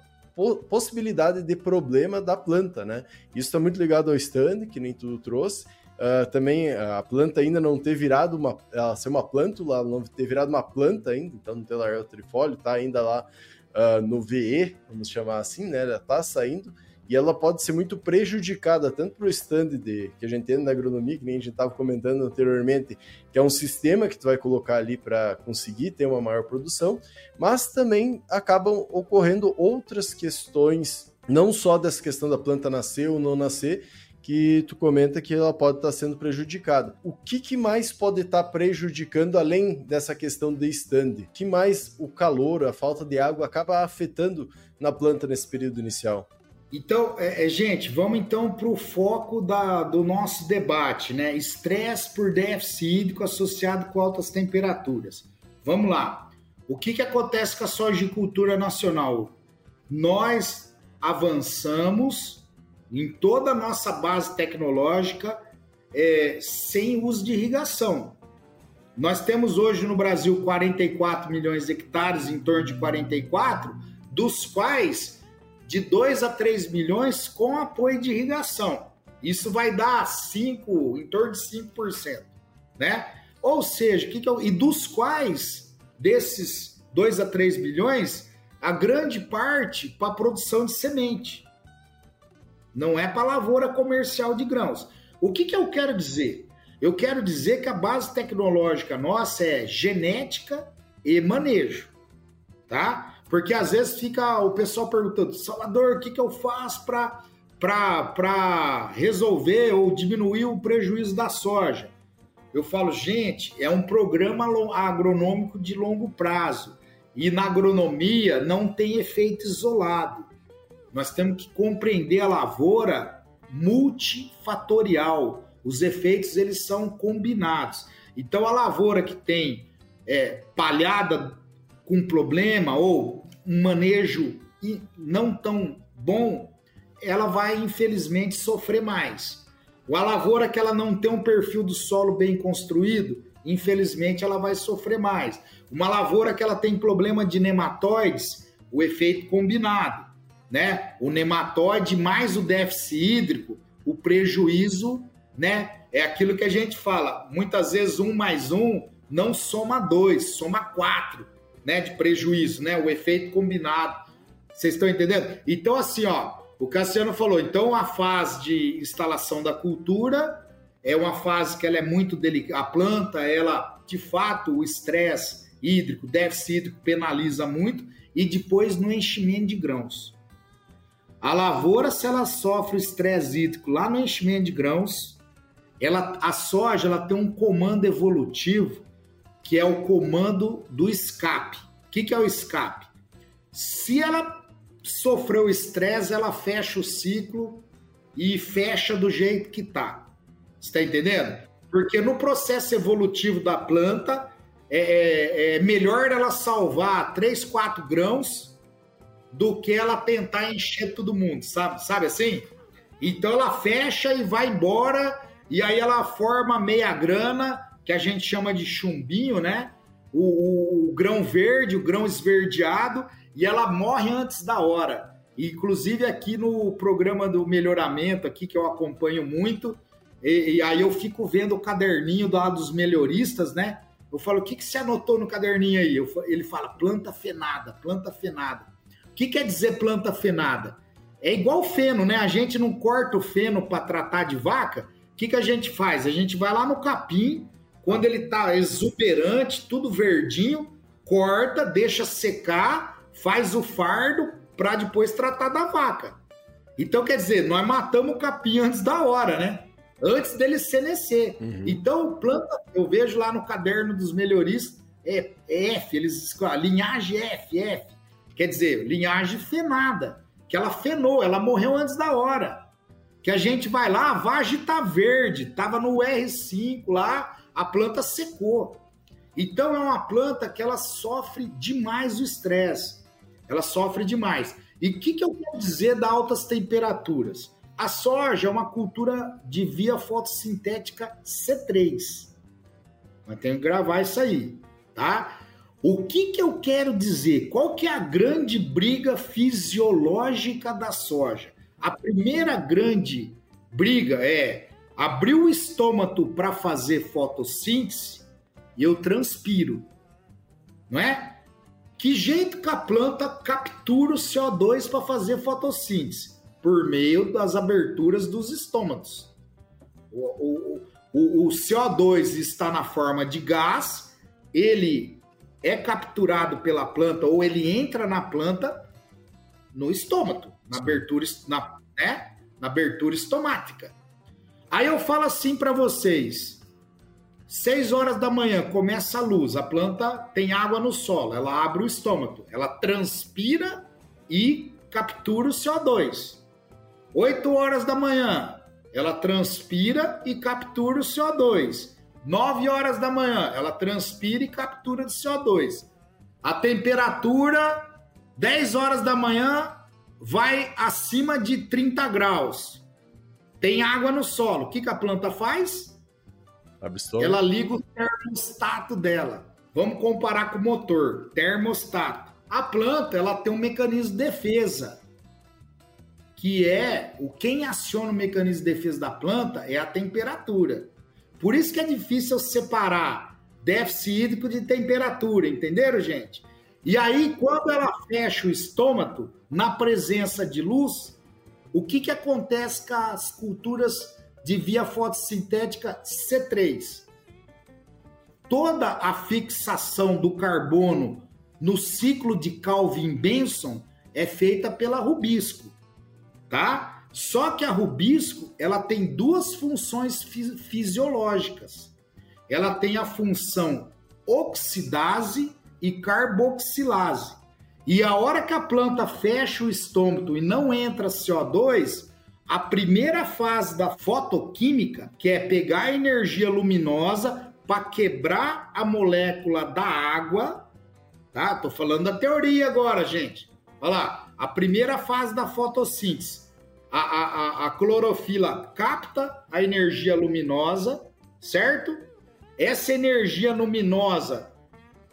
possibilidade de problema da planta, né? Isso está muito ligado ao stand, que nem tu trouxe. Uh, também a planta ainda não ter virado uma, ela ser uma plântula, não ter virado uma planta ainda, então não ter largado o trifólio, tá ainda lá uh, no VE, vamos chamar assim, né? Ela tá saindo e ela pode ser muito prejudicada tanto para o stand de, que a gente tem na agronomia, que nem a gente estava comentando anteriormente, que é um sistema que tu vai colocar ali para conseguir ter uma maior produção, mas também acabam ocorrendo outras questões, não só dessa questão da planta nascer ou não nascer, que tu comenta que ela pode estar sendo prejudicada. O que, que mais pode estar prejudicando além dessa questão de stand? que mais o calor, a falta de água acaba afetando na planta nesse período inicial? Então, é, é, gente, vamos então para o foco da, do nosso debate, né? Estresse por déficit hídrico associado com altas temperaturas. Vamos lá. O que, que acontece com a sojicultura nacional? Nós avançamos em toda a nossa base tecnológica é, sem uso de irrigação. Nós temos hoje no Brasil 44 milhões de hectares, em torno de 44, dos quais de 2 a 3 milhões com apoio de irrigação. Isso vai dar 5, em torno de 5%, né? Ou seja, que que eu, e dos quais desses 2 a 3 milhões, a grande parte para produção de semente não é para lavoura comercial de grãos. O que, que eu quero dizer? Eu quero dizer que a base tecnológica nossa é genética e manejo, tá? Porque às vezes fica o pessoal perguntando, Salvador, o que, que eu faço para resolver ou diminuir o prejuízo da soja? Eu falo, gente, é um programa agronômico de longo prazo. E na agronomia não tem efeito isolado. Nós temos que compreender a lavoura multifatorial. Os efeitos eles são combinados. Então a lavoura que tem é, palhada com problema ou um manejo não tão bom, ela vai infelizmente sofrer mais. A lavoura que ela não tem um perfil do solo bem construído, infelizmente ela vai sofrer mais. Uma lavoura que ela tem problema de nematóides, o efeito combinado né? O nematóide mais o déficit hídrico, o prejuízo, né? É aquilo que a gente fala. Muitas vezes um mais um não soma dois, soma quatro, né? De prejuízo, né? O efeito combinado. Vocês estão entendendo? Então, assim, ó, o Cassiano falou, então a fase de instalação da cultura é uma fase que ela é muito delicada. A planta, ela, de fato, o estresse hídrico, déficit hídrico penaliza muito, e depois no enchimento de grãos. A lavoura, se ela sofre estresse hídrico lá no enchimento de grãos, ela, a soja ela tem um comando evolutivo que é o comando do escape. O que, que é o escape? Se ela sofreu estresse, ela fecha o ciclo e fecha do jeito que tá. Está entendendo? Porque no processo evolutivo da planta, é, é, é melhor ela salvar 3, 4 grãos do que ela tentar encher todo mundo, sabe? Sabe assim? Então ela fecha e vai embora, e aí ela forma meia grana, que a gente chama de chumbinho, né? O, o, o grão verde, o grão esverdeado, e ela morre antes da hora. Inclusive aqui no programa do melhoramento, aqui que eu acompanho muito, e, e aí eu fico vendo o caderninho lá dos melhoristas, né? Eu falo, o que, que você anotou no caderninho aí? Eu, ele fala, planta fenada, planta fenada que quer dizer planta fenada? É igual feno, né? A gente não corta o feno para tratar de vaca. O que, que a gente faz? A gente vai lá no capim, quando ele tá exuberante, tudo verdinho, corta, deixa secar, faz o fardo para depois tratar da vaca. Então, quer dizer, nós matamos o capim antes da hora, né? Antes dele senescer. Uhum. Então, planta, eu vejo lá no caderno dos melhoristas, é F, eles linhagem F, F. Quer dizer, linhagem fenada, que ela fenou, ela morreu antes da hora. Que a gente vai lá, a vagem tá verde, tava no R5 lá, a planta secou. Então é uma planta que ela sofre demais o estresse. Ela sofre demais. E o que, que eu quero dizer da altas temperaturas? A soja é uma cultura de via fotossintética C3. Mas tenho que gravar isso aí, tá? O que, que eu quero dizer? Qual que é a grande briga fisiológica da soja? A primeira grande briga é abrir o estômago para fazer fotossíntese e eu transpiro, não é? Que jeito que a planta captura o CO2 para fazer fotossíntese? Por meio das aberturas dos estômagos. O, o, o, o CO2 está na forma de gás, ele é capturado pela planta ou ele entra na planta no estômago, na abertura, na, né? na abertura estomática. Aí eu falo assim para vocês: 6 horas da manhã começa a luz, a planta tem água no solo, ela abre o estômago, ela transpira e captura o CO2. 8 horas da manhã, ela transpira e captura o CO2. 9 horas da manhã, ela transpira e captura o CO2. A temperatura, 10 horas da manhã, vai acima de 30 graus. Tem água no solo. O que, que a planta faz? Ela liga o termostato dela. Vamos comparar com o motor, termostato. A planta ela tem um mecanismo de defesa, que é o quem aciona o mecanismo de defesa da planta é a temperatura. Por isso que é difícil separar déficit hídrico de temperatura, entenderam, gente? E aí, quando ela fecha o estômago na presença de luz, o que, que acontece com as culturas de via fotossintética C3? Toda a fixação do carbono no ciclo de Calvin-Benson é feita pela rubisco, tá? Só que a rubisco, ela tem duas funções fisiológicas. Ela tem a função oxidase e carboxilase. E a hora que a planta fecha o estômago e não entra CO2, a primeira fase da fotoquímica, que é pegar a energia luminosa para quebrar a molécula da água, tá? Tô falando da teoria agora, gente. Olha lá, a primeira fase da fotossíntese. A, a, a, clorofila capta a energia luminosa, certo? Essa energia luminosa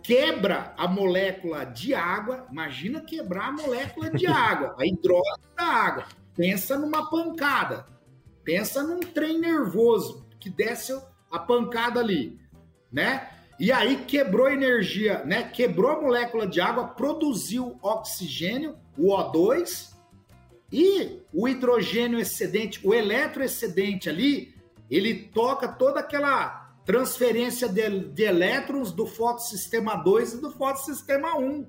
quebra a molécula de água. Imagina quebrar a molécula de água, a hidrólise da água. Pensa numa pancada. Pensa num trem nervoso que desce a pancada ali, né? E aí quebrou energia, né? Quebrou a molécula de água, produziu oxigênio, o O2, e o hidrogênio excedente, o eletroexcedente ali, ele toca toda aquela transferência de, de elétrons do fotossistema 2 e do fotossistema 1,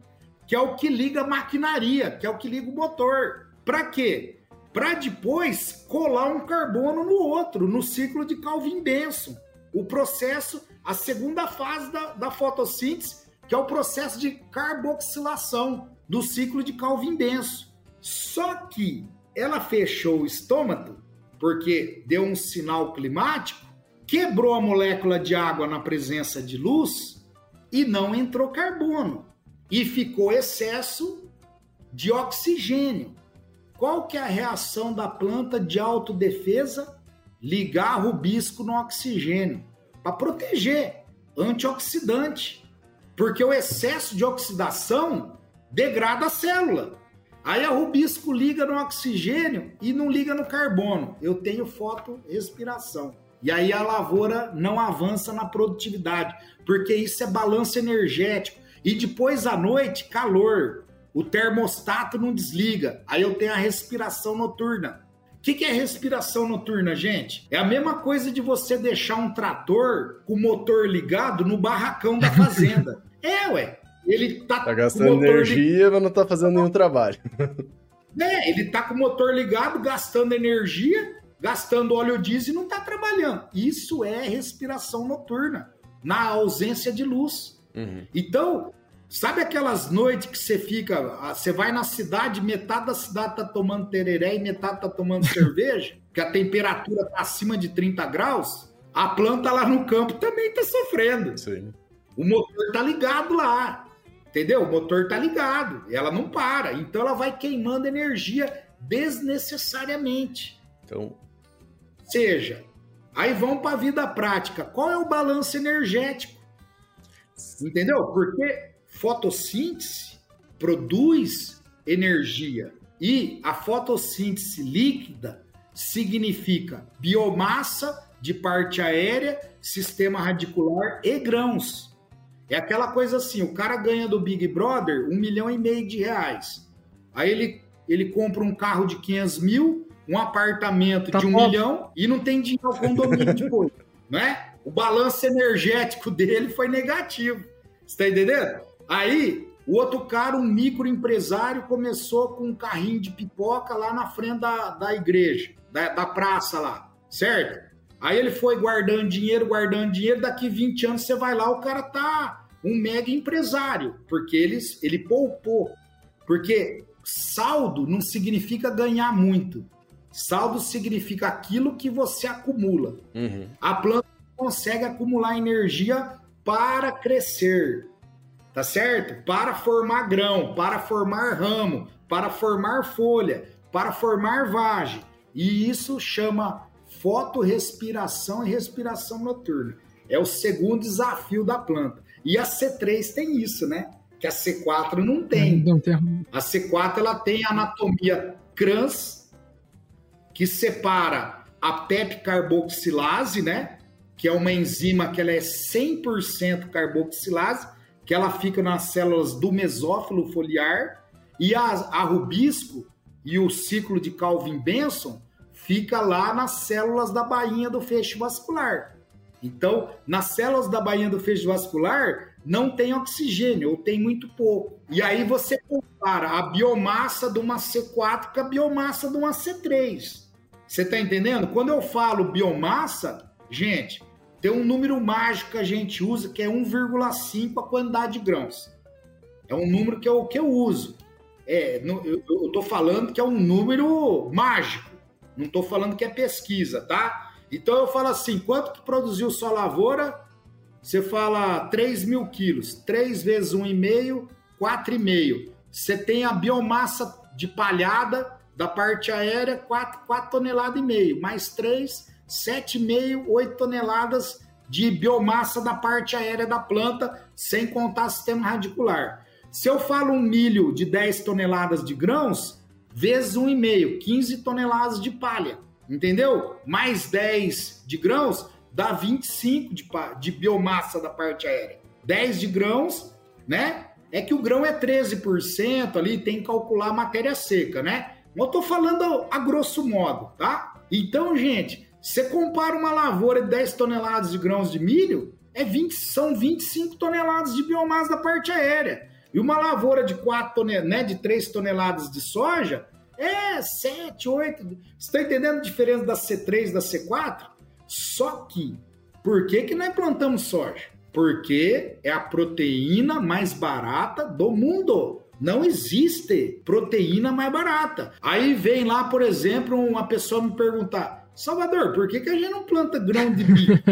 que é o que liga a maquinaria, que é o que liga o motor. Para quê? Para depois colar um carbono no outro, no ciclo de Calvin-Benson. O processo, a segunda fase da, da fotossíntese, que é o processo de carboxilação do ciclo de Calvin-Benson. Só que ela fechou o estômago porque deu um sinal climático quebrou a molécula de água na presença de luz e não entrou carbono. E ficou excesso de oxigênio. Qual que é a reação da planta de autodefesa? Ligar rubisco no oxigênio para proteger, antioxidante. Porque o excesso de oxidação degrada a célula. Aí a rubisco liga no oxigênio e não liga no carbono. Eu tenho fotorrespiração. E aí a lavoura não avança na produtividade, porque isso é balanço energético. E depois à noite, calor. O termostato não desliga. Aí eu tenho a respiração noturna. O que, que é respiração noturna, gente? É a mesma coisa de você deixar um trator com o motor ligado no barracão da fazenda. é, ué. Ele tá, tá gastando energia, ligado. mas não tá fazendo nenhum trabalho. é, ele tá com o motor ligado, gastando energia, gastando óleo diesel e não está trabalhando. Isso é respiração noturna, na ausência de luz. Uhum. Então, sabe aquelas noites que você fica, ah, você vai na cidade, metade da cidade tá tomando tereré e metade tá tomando cerveja, que a temperatura tá acima de 30 graus? A planta lá no campo também tá sofrendo. Sim. O motor tá ligado lá. Entendeu? O motor tá ligado, ela não para. Então ela vai queimando energia desnecessariamente. Então, seja, aí vão para a vida prática. Qual é o balanço energético? Entendeu? Porque fotossíntese produz energia e a fotossíntese líquida significa biomassa de parte aérea, sistema radicular e grãos. É aquela coisa assim, o cara ganha do Big Brother um milhão e meio de reais. Aí ele, ele compra um carro de 500 mil, um apartamento tá de um bom. milhão e não tem dinheiro ao condomínio depois, né? O balanço energético dele foi negativo. Você tá entendendo? Aí, o outro cara, um microempresário, começou com um carrinho de pipoca lá na frente da, da igreja, da, da praça lá, certo? Aí ele foi guardando dinheiro, guardando dinheiro, daqui 20 anos você vai lá, o cara tá um mega empresário, porque ele, ele poupou. Porque saldo não significa ganhar muito. Saldo significa aquilo que você acumula. Uhum. A planta consegue acumular energia para crescer, tá certo? Para formar grão, para formar ramo, para formar folha, para formar vagem. E isso chama fotorrespiração e respiração noturna. É o segundo desafio da planta. E a C3 tem isso, né? Que a C4 não tem. Não tem. A C4 ela tem a anatomia crans, que separa a PEP carboxilase, né? Que é uma enzima que ela é 100% carboxilase, que ela fica nas células do mesófilo foliar, e a, a rubisco e o ciclo de Calvin-Benson fica lá nas células da bainha do feixe vascular. Então, nas células da bainha do feixe vascular não tem oxigênio ou tem muito pouco. E aí você compara a biomassa de uma C4 com a biomassa de uma C3. Você está entendendo? Quando eu falo biomassa, gente, tem um número mágico que a gente usa que é 1,5 a quantidade de grãos. É um número que eu, que eu uso. É, eu estou falando que é um número mágico. Não estou falando que é pesquisa, tá? Então eu falo assim: quanto que produziu sua lavoura? Você fala 3 mil quilos, 3 vezes 1,5, 4,5. Você tem a biomassa de palhada da parte aérea, 4, 4 toneladas e meio, mais 3, 7,5, 8 toneladas de biomassa da parte aérea da planta, sem contar sistema radicular. Se eu falo um milho de 10 toneladas de grãos, vezes 1,5, 15 toneladas de palha, entendeu? Mais 10 de grãos, dá 25 de, de biomassa da parte aérea. 10 de grãos, né? É que o grão é 13% ali, tem que calcular a matéria seca, né? Eu tô falando a grosso modo, tá? Então, gente, você compara uma lavoura de 10 toneladas de grãos de milho, é 20, são 25 toneladas de biomassa da parte aérea. E uma lavoura de 4 toneladas, né, de 3 toneladas de soja é 7, 8. Você está entendendo a diferença da C3 e da C4? Só que, por que, que nós plantamos soja? Porque é a proteína mais barata do mundo. Não existe proteína mais barata. Aí vem lá, por exemplo, uma pessoa me perguntar: Salvador, por que, que a gente não planta grão de milho?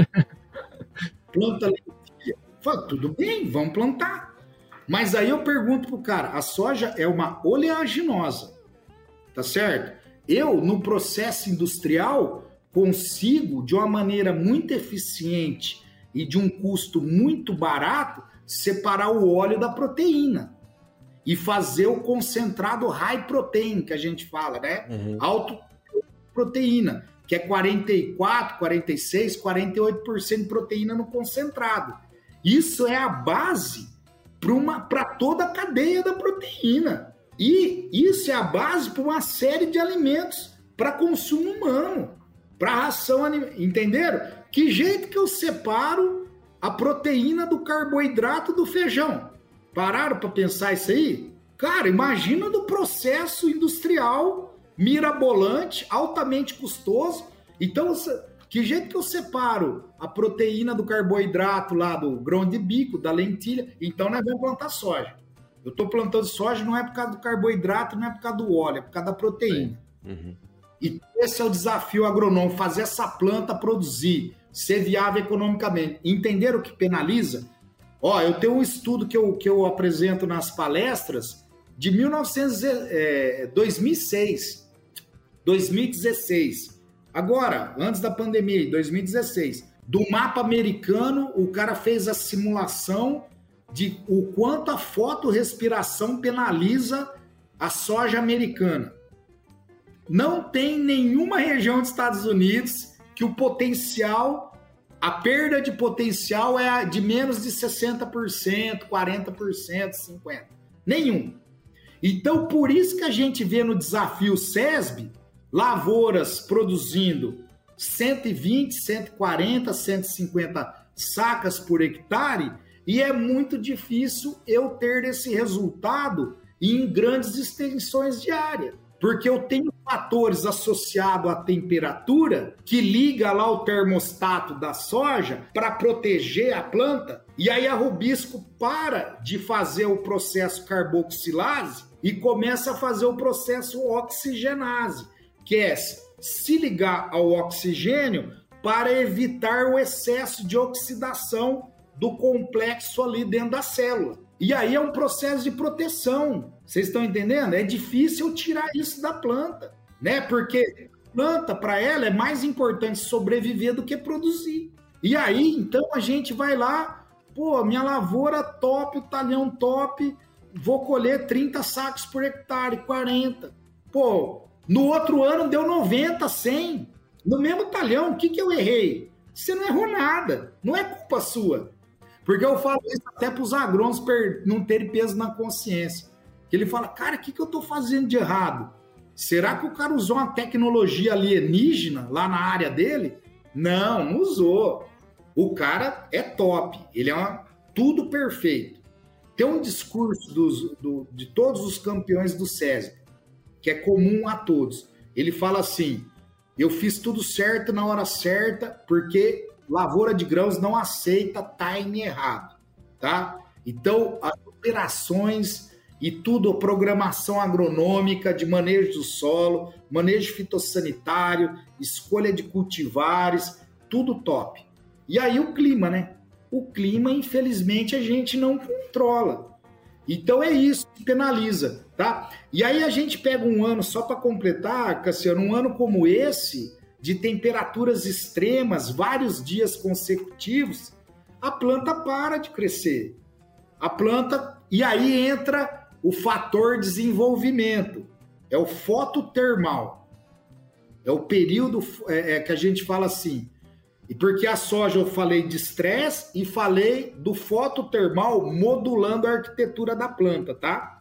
planta lentilha. Fala, tudo bem, vamos plantar. Mas aí eu pergunto pro cara, a soja é uma oleaginosa, tá certo? Eu, no processo industrial, consigo, de uma maneira muito eficiente e de um custo muito barato, separar o óleo da proteína e fazer o concentrado high protein, que a gente fala, né? Uhum. Alto proteína, que é 44, 46, 48% de proteína no concentrado. Isso é a base para toda a cadeia da proteína. E isso é a base para uma série de alimentos para consumo humano, para ração animal. Entenderam? Que jeito que eu separo a proteína do carboidrato do feijão? Pararam para pensar isso aí? Cara, imagina do processo industrial mirabolante, altamente custoso. Então, que jeito que eu separo a proteína do carboidrato lá do grão de bico, da lentilha? Então nós vamos plantar soja. Eu estou plantando soja não é por causa do carboidrato, não é por causa do óleo, é por causa da proteína. Uhum. E esse é o desafio agronômico, fazer essa planta produzir, ser viável economicamente. Entender o que penaliza? Ó, eu tenho um estudo que eu, que eu apresento nas palestras de 1900, é, 2006, 2016. Agora, antes da pandemia, em 2016, do mapa americano, o cara fez a simulação de o quanto a fotorrespiração penaliza a soja americana. Não tem nenhuma região dos Estados Unidos que o potencial, a perda de potencial é de menos de 60%, 40%, 50%. Nenhum. Então, por isso que a gente vê no desafio SESB lavouras produzindo 120, 140, 150 sacas por hectare, e é muito difícil eu ter esse resultado em grandes extensões de área. Porque eu tenho fatores associados à temperatura que liga lá o termostato da soja para proteger a planta. E aí a Rubisco para de fazer o processo carboxilase e começa a fazer o processo oxigenase, que é se ligar ao oxigênio para evitar o excesso de oxidação do complexo ali dentro da célula. E aí é um processo de proteção. Vocês estão entendendo? É difícil tirar isso da planta, né? Porque planta para ela é mais importante sobreviver do que produzir. E aí, então a gente vai lá, pô, minha lavoura top, o talhão top, vou colher 30 sacos por hectare, 40. Pô, no outro ano deu 90, 100. No mesmo talhão, o que, que eu errei? Você não errou nada. Não é culpa sua. Porque eu falo isso até para os agrônomos não terem peso na consciência. Que ele fala, cara, o que, que eu estou fazendo de errado? Será que o cara usou uma tecnologia alienígena lá na área dele? Não, não usou. O cara é top. Ele é uma, tudo perfeito. Tem um discurso dos, do, de todos os campeões do SESB, que é comum a todos. Ele fala assim: eu fiz tudo certo na hora certa, porque lavoura de grãos não aceita time errado, tá? Então, as operações e tudo, programação agronômica de manejo do solo, manejo fitossanitário, escolha de cultivares, tudo top. E aí o clima, né? O clima, infelizmente, a gente não controla. Então é isso que penaliza, tá? E aí a gente pega um ano, só para completar, Cassiano, um ano como esse, de temperaturas extremas, vários dias consecutivos, a planta para de crescer. A planta. E aí entra o fator desenvolvimento. É o fototermal. É o período é, é, que a gente fala assim. E porque a soja eu falei de estresse e falei do fototermal modulando a arquitetura da planta, tá?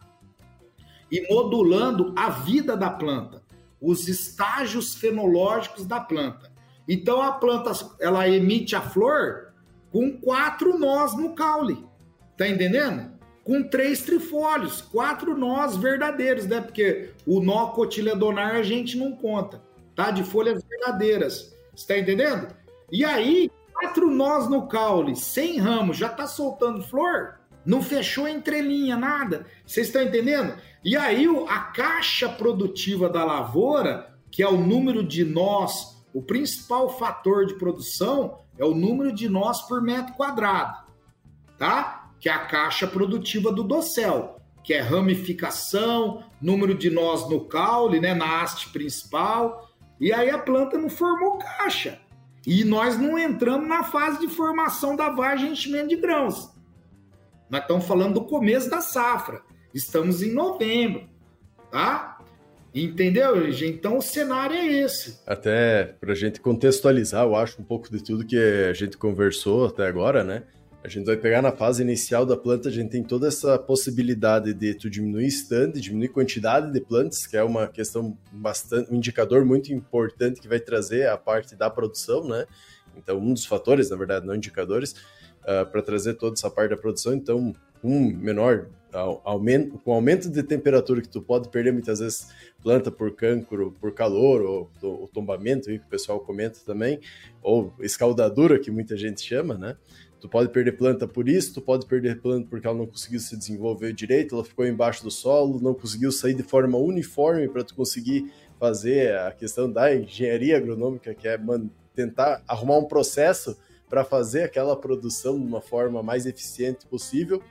E modulando a vida da planta os estágios fenológicos da planta. Então a planta ela emite a flor com quatro nós no caule, tá entendendo? Com três trifólios, quatro nós verdadeiros, né? Porque o nó cotiledonar a gente não conta, tá? De folhas verdadeiras, está entendendo? E aí quatro nós no caule, sem ramo, já tá soltando flor, não fechou entrelinha nada. Vocês estão entendendo? E aí a caixa produtiva da lavoura, que é o número de nós, o principal fator de produção é o número de nós por metro quadrado, tá? Que é a caixa produtiva do dossel, que é ramificação, número de nós no caule, né, na haste principal. E aí a planta não formou caixa. E nós não entramos na fase de formação da vagem e enchimento de grãos. Nós estamos falando do começo da safra. Estamos em novembro, tá? Entendeu, gente? Então o cenário é esse. Até para a gente contextualizar, eu acho um pouco de tudo que a gente conversou até agora, né? A gente vai pegar na fase inicial da planta, a gente tem toda essa possibilidade de tu diminuir stand, diminuir quantidade de plantas, que é uma questão bastante, um indicador muito importante que vai trazer a parte da produção, né? Então, um dos fatores, na verdade, não indicadores, uh, para trazer toda essa parte da produção. Então, um menor aumento, com aumento de temperatura que tu pode perder muitas vezes planta por cancro, por calor, ou, ou tombamento, que o pessoal comenta também, ou escaldadura, que muita gente chama, né? Tu pode perder planta por isso, tu pode perder planta porque ela não conseguiu se desenvolver direito, ela ficou embaixo do solo, não conseguiu sair de forma uniforme para tu conseguir fazer a questão da engenharia agronômica, que é tentar arrumar um processo para fazer aquela produção de uma forma mais eficiente possível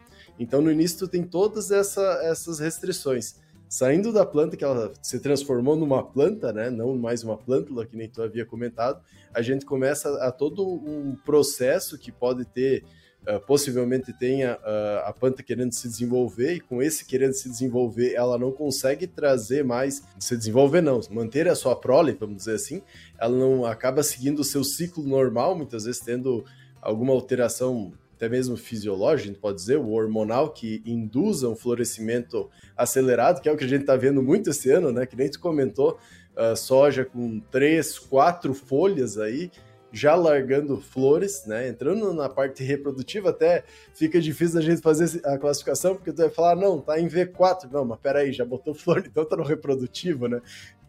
então, no início, tu tem todas essa, essas restrições. Saindo da planta, que ela se transformou numa planta, né? não mais uma plântula, que nem tu havia comentado, a gente começa a todo um processo que pode ter, uh, possivelmente tenha uh, a planta querendo se desenvolver, e com esse querendo se desenvolver, ela não consegue trazer mais, se desenvolver não, manter a sua prole, vamos dizer assim, ela não acaba seguindo o seu ciclo normal, muitas vezes tendo alguma alteração até mesmo fisiológico, a gente pode dizer, o hormonal, que induza um florescimento acelerado, que é o que a gente está vendo muito esse ano, né? Que nem tu comentou, uh, soja com três, quatro folhas aí, já largando flores, né? Entrando na parte reprodutiva, até fica difícil a gente fazer a classificação, porque tu vai falar, não, tá em V4. Não, mas peraí, já botou flor, então tá no reprodutivo, né?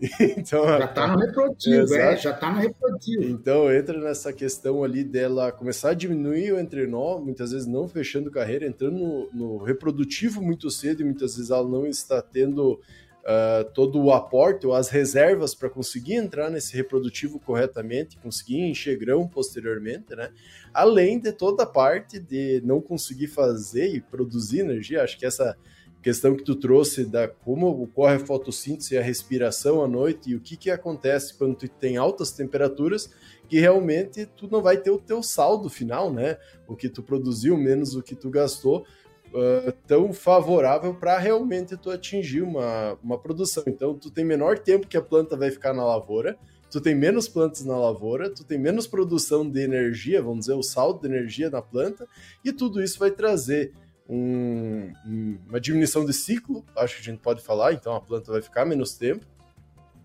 então, já tá no reprodutivo, é, já tá no reprodutivo. Então entra nessa questão ali dela começar a diminuir o entrenó, muitas vezes não fechando carreira, entrando no, no reprodutivo muito cedo e muitas vezes ela não está tendo uh, todo o aporte ou as reservas para conseguir entrar nesse reprodutivo corretamente, conseguir encher grão posteriormente, né? Além de toda a parte de não conseguir fazer e produzir energia, acho que essa questão que tu trouxe da como ocorre a fotossíntese e a respiração à noite e o que, que acontece quando tu tem altas temperaturas, que realmente tu não vai ter o teu saldo final, né? O que tu produziu menos o que tu gastou, uh, tão favorável para realmente tu atingir uma, uma produção. Então, tu tem menor tempo que a planta vai ficar na lavoura, tu tem menos plantas na lavoura, tu tem menos produção de energia, vamos dizer, o saldo de energia na planta, e tudo isso vai trazer um, uma diminuição de ciclo, acho que a gente pode falar, então a planta vai ficar menos tempo,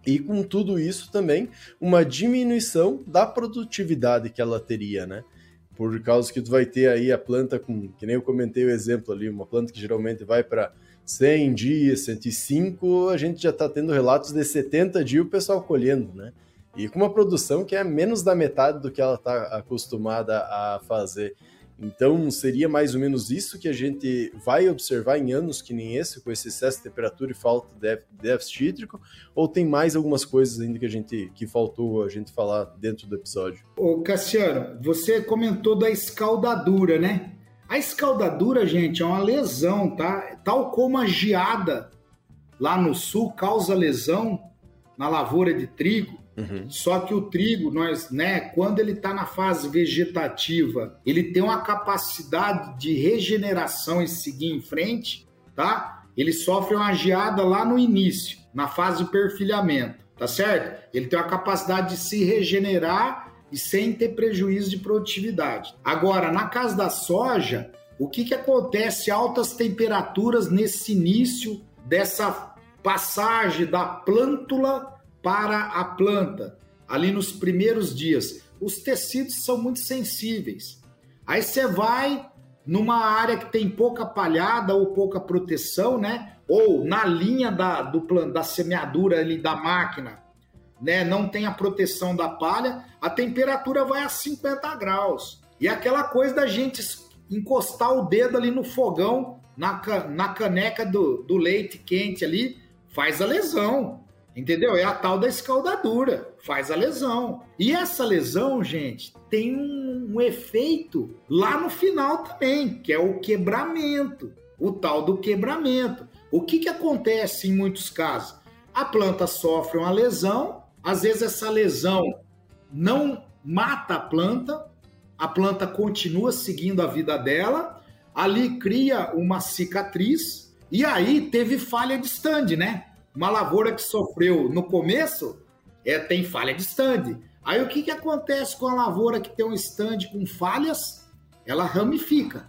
e com tudo isso também uma diminuição da produtividade que ela teria, né? Por causa que tu vai ter aí a planta com, que nem eu comentei o exemplo ali, uma planta que geralmente vai para 100 dias, 105, a gente já está tendo relatos de 70 dias o pessoal colhendo, né? E com uma produção que é menos da metade do que ela está acostumada a fazer. Então, seria mais ou menos isso que a gente vai observar em anos que nem esse, com esse excesso de temperatura e falta de déficit hídrico, ou tem mais algumas coisas ainda que a gente que faltou a gente falar dentro do episódio? Ô Cassiano, você comentou da escaldadura, né? A escaldadura, gente, é uma lesão, tá? Tal como a geada lá no sul causa lesão na lavoura de trigo, Uhum. Só que o trigo, nós, né, quando ele está na fase vegetativa, ele tem uma capacidade de regeneração e seguir em frente, tá? Ele sofre uma geada lá no início, na fase de perfilhamento, tá certo? Ele tem uma capacidade de se regenerar e sem ter prejuízo de produtividade. Agora, na casa da soja, o que, que acontece? Altas temperaturas nesse início dessa passagem da plântula para a planta, ali nos primeiros dias. Os tecidos são muito sensíveis. Aí você vai numa área que tem pouca palhada ou pouca proteção, né? Ou na linha da, do plano, da semeadura ali da máquina, né? Não tem a proteção da palha, a temperatura vai a 50 graus. E aquela coisa da gente encostar o dedo ali no fogão, na, na caneca do, do leite quente ali, faz a lesão. Entendeu? É a tal da escaldadura, faz a lesão. E essa lesão, gente, tem um, um efeito lá no final também, que é o quebramento, o tal do quebramento. O que, que acontece em muitos casos? A planta sofre uma lesão, às vezes essa lesão não mata a planta, a planta continua seguindo a vida dela, ali cria uma cicatriz, e aí teve falha de stand, né? Uma lavoura que sofreu no começo é, tem falha de stand. Aí o que, que acontece com a lavoura que tem um stand com falhas? Ela ramifica.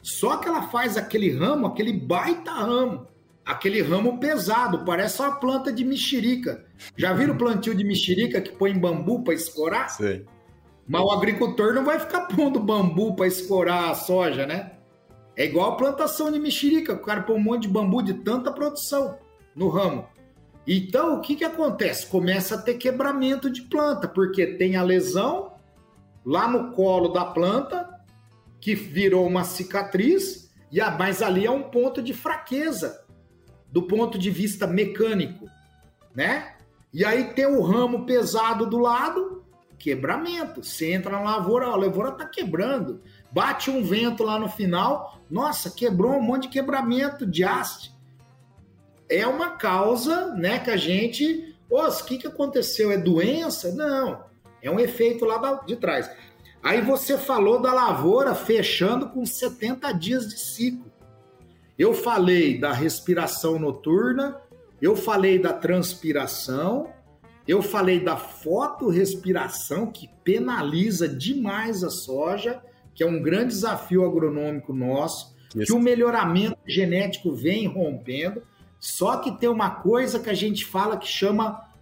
Só que ela faz aquele ramo, aquele baita ramo, aquele ramo pesado, parece uma planta de mexerica. Já viram o plantio de mexerica que põe bambu para escorar? Sim. Mas o agricultor não vai ficar pondo bambu para escorar a soja, né? É igual a plantação de mexerica, o cara põe um monte de bambu de tanta produção no ramo. Então, o que, que acontece? Começa a ter quebramento de planta, porque tem a lesão lá no colo da planta, que virou uma cicatriz, e a, mas ali é um ponto de fraqueza, do ponto de vista mecânico, né? E aí tem o ramo pesado do lado, quebramento. Você entra na lavoura, a lavoura tá quebrando. Bate um vento lá no final, nossa, quebrou um monte de quebramento de haste é uma causa, né, que a gente, o que, que aconteceu? É doença? Não, é um efeito lá de trás. Aí você falou da lavoura fechando com 70 dias de ciclo. Eu falei da respiração noturna, eu falei da transpiração, eu falei da fotorrespiração, que penaliza demais a soja, que é um grande desafio agronômico nosso, Isso. que o melhoramento genético vem rompendo. Só que tem uma coisa que a gente fala que chama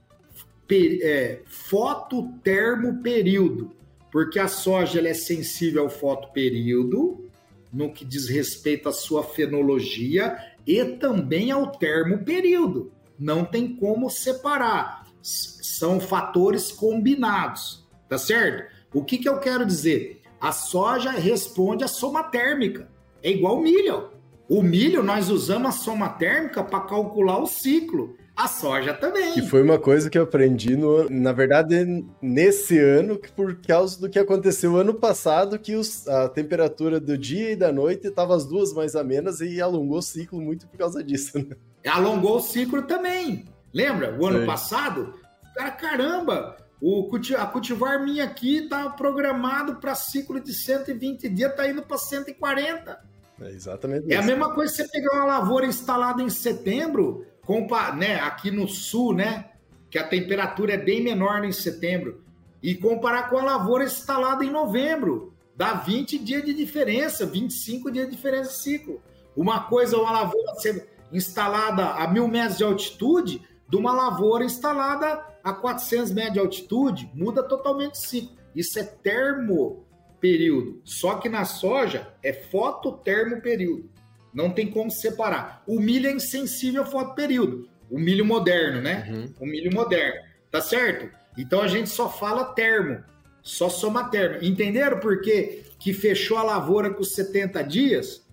é, fototermoperíodo. Porque a soja ela é sensível ao fotoperíodo, no que diz respeito à sua fenologia, e também ao termoperíodo. Não tem como separar. São fatores combinados, tá certo? O que, que eu quero dizer? A soja responde à soma térmica. É igual milho. O milho, nós usamos a soma térmica para calcular o ciclo. A soja também. Que foi uma coisa que eu aprendi, no, na verdade, nesse ano, por causa do que aconteceu ano passado, que os, a temperatura do dia e da noite estava as duas mais amenas e alongou o ciclo muito por causa disso. Né? Alongou o ciclo também. Lembra? O ano Sim. passado, cara, caramba, o, a cultivar minha aqui está programado para ciclo de 120 dias, está indo para 140. É exatamente É isso. a mesma coisa você pegar uma lavoura instalada em setembro, compa né, aqui no sul, né? Que a temperatura é bem menor em setembro, e comparar com a lavoura instalada em novembro. Dá 20 dias de diferença, 25 dias de diferença de ciclo. Uma coisa é uma lavoura ser instalada a mil metros de altitude, de uma lavoura instalada a 400 metros de altitude, muda totalmente o ciclo. Isso é termo período. Só que na soja é fototermo período. Não tem como separar. O milho é insensível ao fotoperíodo. O milho moderno, né? Uhum. O milho moderno. Tá certo? Então a gente só fala termo. Só soma termo. Entenderam por quê que fechou a lavoura com 70 dias?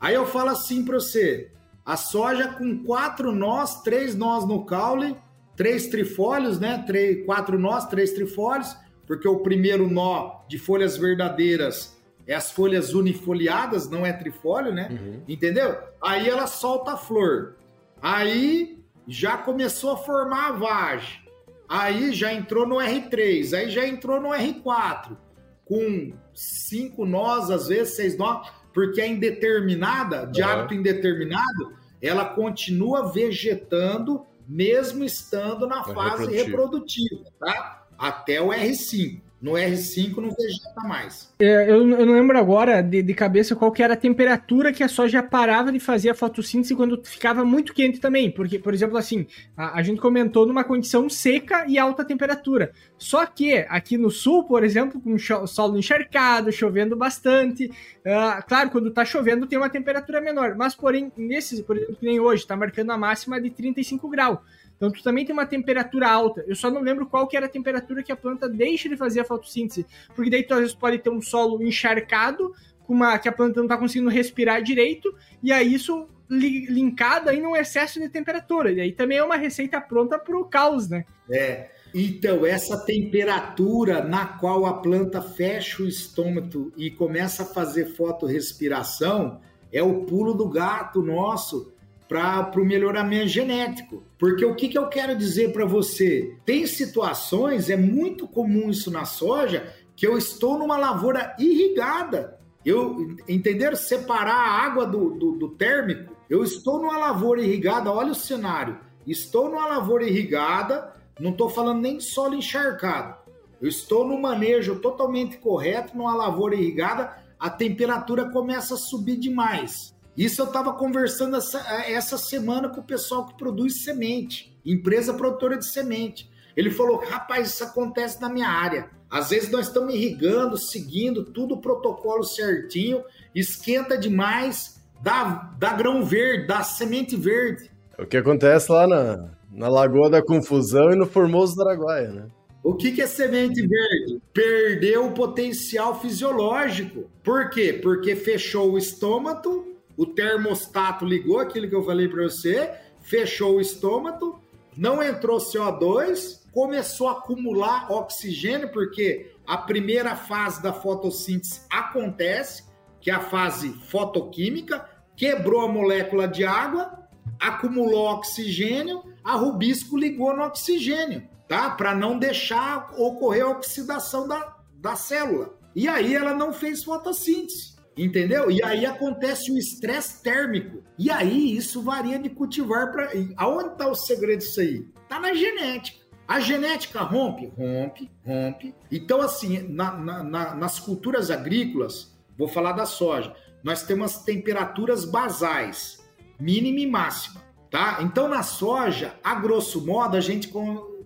Aí eu falo assim para você: a soja com quatro nós, três nós no caule, três trifólios, né? Três, quatro nós, três trifólios porque o primeiro nó de folhas verdadeiras é as folhas unifoliadas, não é trifólio, né? Uhum. Entendeu? Aí ela solta a flor. Aí já começou a formar a vagem. Aí já entrou no R3, aí já entrou no R4, com cinco nós, às vezes seis nós, porque é indeterminada, de uhum. hábito indeterminado, ela continua vegetando, mesmo estando na é fase reprodutiva, tá? Até o R5. No R5 não vegeta mais. É, eu, eu, não lembro agora de, de, cabeça qual que era a temperatura que a soja parava de fazer a fotossíntese quando ficava muito quente também. Porque, por exemplo, assim, a, a gente comentou numa condição seca e alta temperatura. Só que aqui no sul, por exemplo, com o solo encharcado, chovendo bastante. Uh, claro, quando tá chovendo tem uma temperatura menor. Mas, porém, nesses, por exemplo, que nem hoje, tá marcando a máxima de 35 graus. Então tu também tem uma temperatura alta. Eu só não lembro qual que era a temperatura que a planta deixa de fazer a fotossíntese. Porque daí tu às vezes pode ter um solo encharcado, com uma, que a planta não está conseguindo respirar direito, e aí isso li, linkado aí num excesso de temperatura. E aí também é uma receita pronta para o caos, né? É. Então, essa temperatura na qual a planta fecha o estômago e começa a fazer fotorrespiração é o pulo do gato nosso para o melhoramento genético. Porque o que, que eu quero dizer para você? Tem situações, é muito comum isso na soja, que eu estou numa lavoura irrigada. Eu, entenderam? Separar a água do, do, do térmico. Eu estou numa lavoura irrigada, olha o cenário. Estou numa lavoura irrigada, não estou falando nem de solo encharcado. Eu estou no manejo totalmente correto, numa lavoura irrigada, a temperatura começa a subir demais. Isso eu estava conversando essa, essa semana com o pessoal que produz semente, empresa produtora de semente. Ele falou: rapaz, isso acontece na minha área. Às vezes nós estamos irrigando, seguindo tudo o protocolo certinho, esquenta demais, dá, dá grão verde, dá semente verde. É o que acontece lá na, na Lagoa da Confusão e no Formoso do Araguaia, né? O que, que é semente verde? Perdeu o potencial fisiológico. Por quê? Porque fechou o estômago, o termostato ligou aquilo que eu falei para você, fechou o estômago, não entrou CO2, começou a acumular oxigênio, porque a primeira fase da fotossíntese acontece, que é a fase fotoquímica, quebrou a molécula de água, acumulou oxigênio, a rubisco ligou no oxigênio, tá? Para não deixar ocorrer a oxidação da, da célula. E aí ela não fez fotossíntese. Entendeu? E aí acontece o estresse térmico. E aí isso varia de cultivar para. Aonde está o segredo disso aí? Está na genética. A genética rompe? Rompe, rompe. Então, assim, na, na, na, nas culturas agrícolas, vou falar da soja, nós temos temperaturas basais, mínima e máxima, tá? Então, na soja, a grosso modo, a gente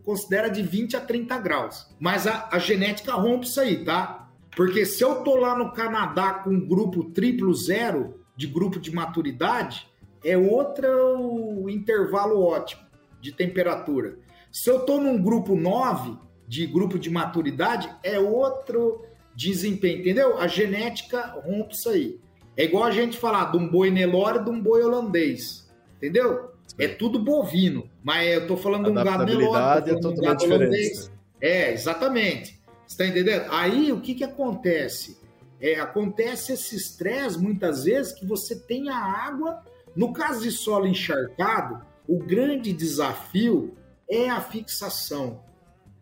considera de 20 a 30 graus. Mas a, a genética rompe isso aí, tá? Porque se eu tô lá no Canadá com um grupo triplo zero de grupo de maturidade, é outro intervalo ótimo de temperatura. Se eu tô num grupo 9 de grupo de maturidade, é outro desempenho, entendeu? A genética rompe isso aí. É igual a gente falar de um boi Nelore e de um boi holandês, entendeu? É tudo bovino, mas eu tô falando de um gado Nelore, é totalmente um holandês. É, exatamente. Você tá entendendo? Aí o que que acontece? É, acontece esse estresse muitas vezes que você tem a água. No caso de solo encharcado, o grande desafio é a fixação.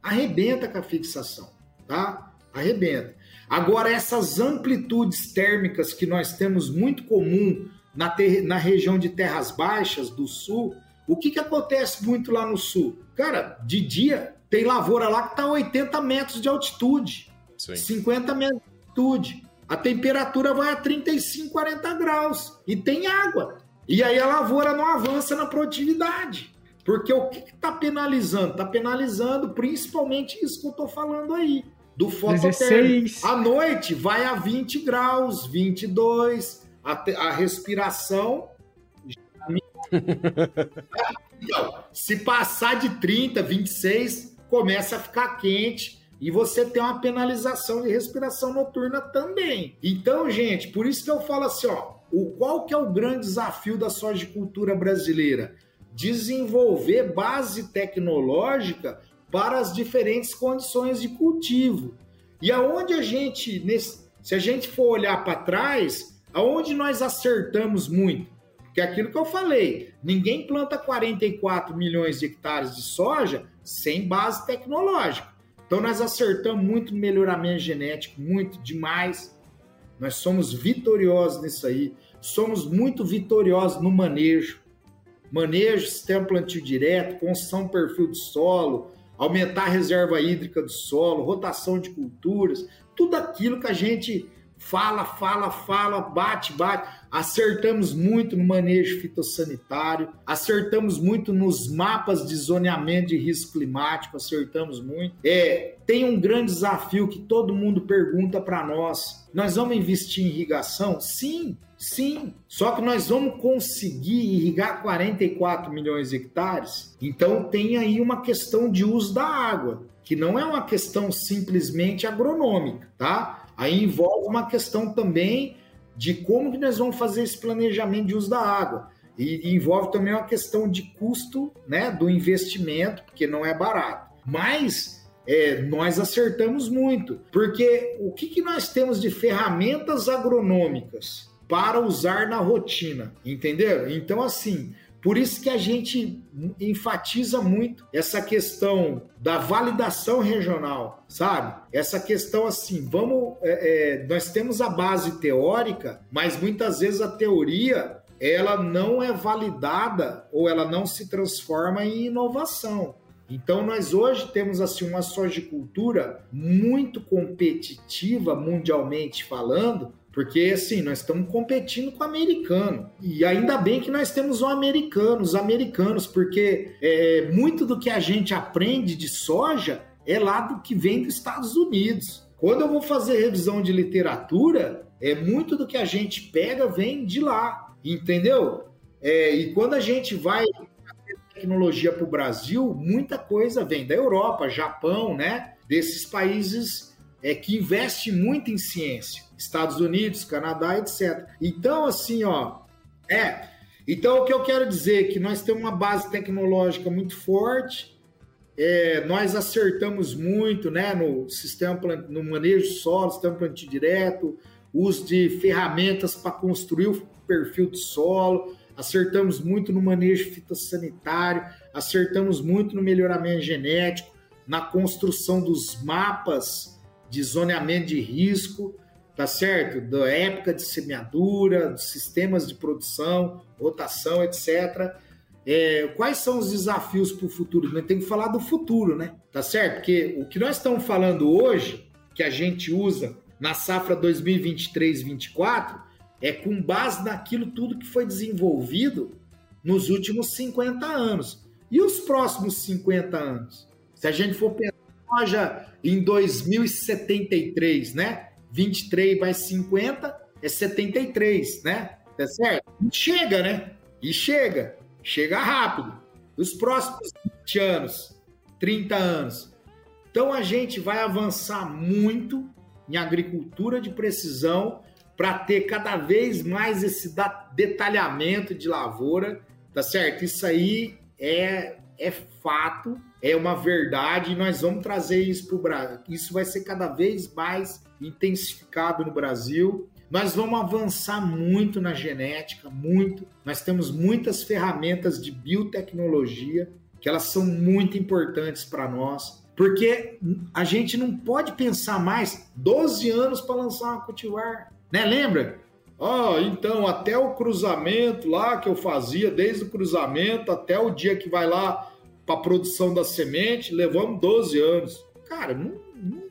Arrebenta com a fixação, tá? Arrebenta. Agora, essas amplitudes térmicas que nós temos muito comum na, ter, na região de terras baixas do sul, o que, que acontece muito lá no sul? Cara, de dia tem lavoura lá que está a 80 metros de altitude, Sim. 50 metros de altitude. A temperatura vai a 35, 40 graus e tem água. E aí a lavoura não avança na produtividade. Porque o que está penalizando? Está penalizando principalmente isso que eu estou falando aí do fototérmico. À noite vai a 20 graus, 22, a, a respiração. então, se passar de 30, 26, começa a ficar quente e você tem uma penalização de respiração noturna também. Então, gente, por isso que eu falo assim, ó, o qual que é o grande desafio da sojicultura brasileira? Desenvolver base tecnológica para as diferentes condições de cultivo. E aonde a gente, se a gente for olhar para trás, aonde nós acertamos muito? Que é aquilo que eu falei, ninguém planta 44 milhões de hectares de soja sem base tecnológica. Então nós acertamos muito no melhoramento genético, muito demais. Nós somos vitoriosos nisso aí. Somos muito vitoriosos no manejo. Manejo, sistema plantio direto, construção perfil de solo, aumentar a reserva hídrica do solo, rotação de culturas, tudo aquilo que a gente fala, fala, fala, bate, bate. Acertamos muito no manejo fitossanitário, acertamos muito nos mapas de zoneamento de risco climático, acertamos muito. É, tem um grande desafio que todo mundo pergunta para nós. Nós vamos investir em irrigação? Sim, Sim, só que nós vamos conseguir irrigar 44 milhões de hectares. Então tem aí uma questão de uso da água, que não é uma questão simplesmente agronômica, tá? Aí envolve uma questão também de como que nós vamos fazer esse planejamento de uso da água. E envolve também uma questão de custo né, do investimento, porque não é barato. Mas é, nós acertamos muito, porque o que, que nós temos de ferramentas agronômicas para usar na rotina, entendeu? Então, assim, por isso que a gente enfatiza muito essa questão da validação regional, sabe? Essa questão assim, vamos, é, é, nós temos a base teórica, mas muitas vezes a teoria ela não é validada ou ela não se transforma em inovação. Então nós hoje temos assim uma sojicultura muito competitiva mundialmente falando, porque, assim, nós estamos competindo com o americano. E ainda bem que nós temos o americano, os americanos, porque é, muito do que a gente aprende de soja é lá do que vem dos Estados Unidos. Quando eu vou fazer revisão de literatura, é muito do que a gente pega vem de lá, entendeu? É, e quando a gente vai tecnologia para o Brasil, muita coisa vem da Europa, Japão, né? Desses países é, que investem muito em ciência. Estados Unidos, Canadá, etc. Então, assim, ó, é. Então, o que eu quero dizer é que nós temos uma base tecnológica muito forte, é, nós acertamos muito né, no sistema no manejo de solo, sistema plantio direto, uso de ferramentas para construir o perfil de solo, acertamos muito no manejo fitossanitário, acertamos muito no melhoramento genético, na construção dos mapas de zoneamento de risco, tá certo? Da época de semeadura, dos sistemas de produção, rotação, etc. É, quais são os desafios para o futuro? Nós temos que falar do futuro, né? Tá certo? Porque o que nós estamos falando hoje, que a gente usa na safra 2023-24, é com base naquilo tudo que foi desenvolvido nos últimos 50 anos. E os próximos 50 anos? Se a gente for pensar soja em 2073, né? 23 mais 50 é 73, né? Tá certo? E chega, né? E chega. Chega rápido. Os próximos 20 anos, 30 anos. Então a gente vai avançar muito em agricultura de precisão para ter cada vez mais esse detalhamento de lavoura, tá certo? Isso aí é, é fato, é uma verdade e nós vamos trazer isso para o Brasil. Isso vai ser cada vez mais intensificado no Brasil. Nós vamos avançar muito na genética, muito. Nós temos muitas ferramentas de biotecnologia que elas são muito importantes para nós, porque a gente não pode pensar mais 12 anos para lançar uma cultivar, né? Lembra? Oh, então até o cruzamento lá que eu fazia, desde o cruzamento até o dia que vai lá para a produção da semente, levamos 12 anos. Cara, não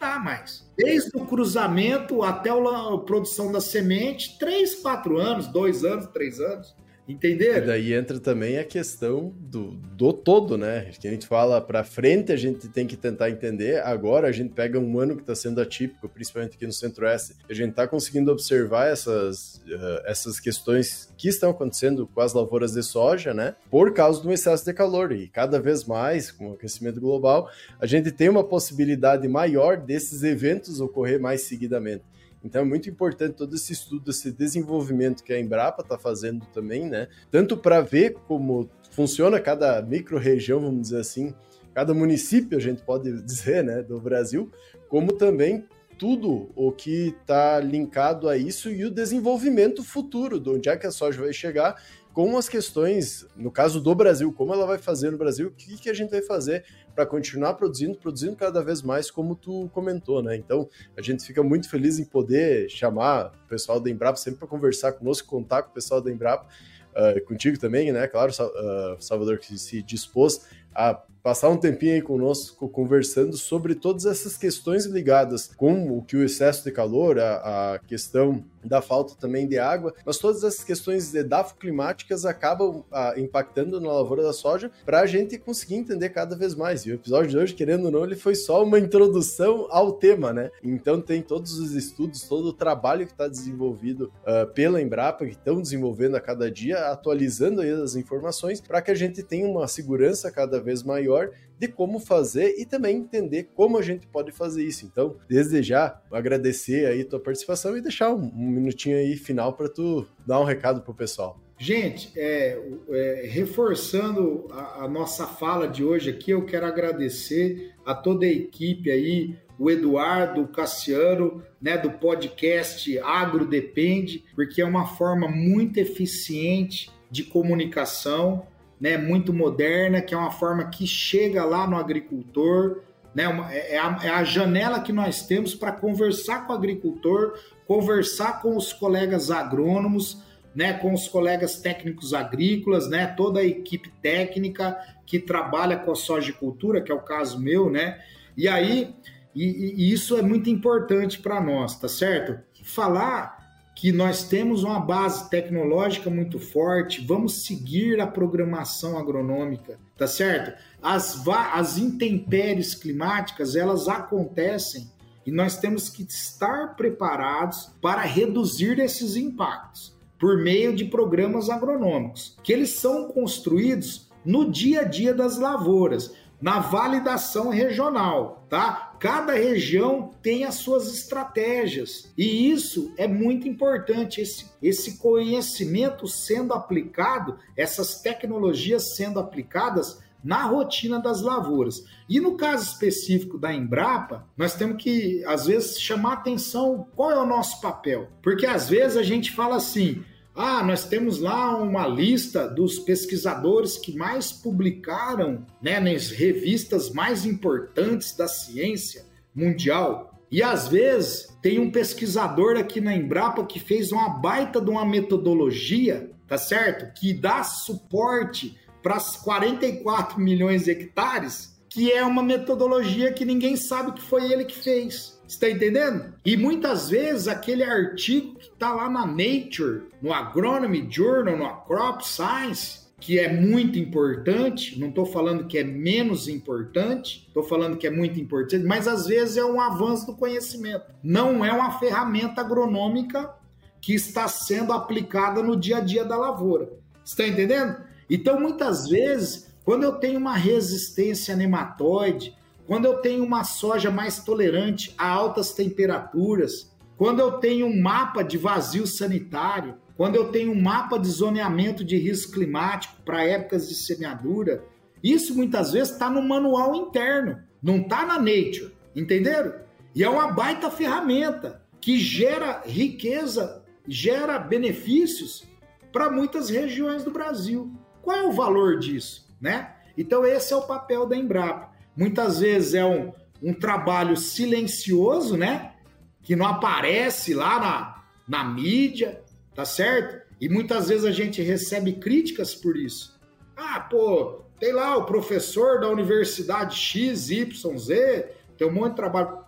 dá mais. Desde o cruzamento até a produção da semente, 3, 4 anos, 2 anos, 3 anos. Entender? E daí entra também a questão do, do todo, né? Que a gente fala para frente, a gente tem que tentar entender. Agora a gente pega um ano que está sendo atípico, principalmente aqui no Centro-Oeste, a gente está conseguindo observar essas, uh, essas questões que estão acontecendo com as lavouras de soja, né? Por causa do excesso de calor. E cada vez mais, com o aquecimento global, a gente tem uma possibilidade maior desses eventos ocorrer mais seguidamente. Então é muito importante todo esse estudo, esse desenvolvimento que a Embrapa está fazendo também, né? Tanto para ver como funciona cada micro-região, vamos dizer assim, cada município, a gente pode dizer, né, do Brasil, como também tudo o que está linkado a isso e o desenvolvimento futuro, de onde é que a soja vai chegar com as questões, no caso do Brasil, como ela vai fazer no Brasil, o que, que a gente vai fazer para continuar produzindo, produzindo cada vez mais, como tu comentou, né? Então, a gente fica muito feliz em poder chamar o pessoal da Embrapa sempre para conversar conosco, contar com o pessoal da Embrapa, uh, contigo também, né? Claro, uh, Salvador, que se dispôs a passar um tempinho aí conosco conversando sobre todas essas questões ligadas com o que o excesso de calor, a, a questão da falta também de água, mas todas essas questões edafoclimáticas acabam ah, impactando na lavoura da soja para a gente conseguir entender cada vez mais. E o episódio de hoje, querendo ou não, ele foi só uma introdução ao tema, né? Então tem todos os estudos, todo o trabalho que está desenvolvido uh, pela Embrapa, que estão desenvolvendo a cada dia, atualizando aí as informações para que a gente tenha uma segurança cada vez maior de como fazer e também entender como a gente pode fazer isso. Então, desde já, agradecer aí tua participação e deixar um, minutinho aí final para tu dar um recado pro pessoal. Gente, é, é, reforçando a, a, nossa fala de hoje aqui, eu quero agradecer a toda a equipe aí, o Eduardo, o Cassiano, né, do podcast Agro Depende, porque é uma forma muito eficiente de comunicação né, muito moderna, que é uma forma que chega lá no agricultor, né, é, é, a, é a janela que nós temos para conversar com o agricultor, conversar com os colegas agrônomos, né, com os colegas técnicos agrícolas, né, toda a equipe técnica que trabalha com a sojicultura, que é o caso meu, né, e aí, e, e isso é muito importante para nós, tá certo? Falar que nós temos uma base tecnológica muito forte, vamos seguir a programação agronômica, tá certo? As, as intempéries climáticas, elas acontecem e nós temos que estar preparados para reduzir esses impactos por meio de programas agronômicos, que eles são construídos no dia a dia das lavouras na validação regional, tá? Cada região tem as suas estratégias e isso é muito importante. Esse, esse conhecimento sendo aplicado, essas tecnologias sendo aplicadas na rotina das lavouras. E no caso específico da Embrapa, nós temos que, às vezes, chamar atenção qual é o nosso papel. Porque às vezes a gente fala assim: ah, nós temos lá uma lista dos pesquisadores que mais publicaram né, nas revistas mais importantes da ciência mundial. E às vezes tem um pesquisador aqui na Embrapa que fez uma baita de uma metodologia, tá certo? Que dá suporte para 44 milhões de hectares, que é uma metodologia que ninguém sabe que foi ele que fez. Está entendendo? E muitas vezes aquele artigo que está lá na Nature, no Agronomy Journal, no Crop Science, que é muito importante, não estou falando que é menos importante, estou falando que é muito importante, mas às vezes é um avanço do conhecimento. Não é uma ferramenta agronômica que está sendo aplicada no dia a dia da lavoura. Está entendendo? Então, muitas vezes, quando eu tenho uma resistência nematóide, quando eu tenho uma soja mais tolerante a altas temperaturas, quando eu tenho um mapa de vazio sanitário, quando eu tenho um mapa de zoneamento de risco climático para épocas de semeadura, isso muitas vezes está no manual interno, não está na Nature, entenderam? E é uma baita ferramenta que gera riqueza, gera benefícios para muitas regiões do Brasil. Qual é o valor disso, né? Então esse é o papel da Embrapa. Muitas vezes é um, um trabalho silencioso, né? Que não aparece lá na, na mídia, tá certo? E muitas vezes a gente recebe críticas por isso. Ah, pô, tem lá o professor da universidade X, Y, Z, tem um monte de trabalho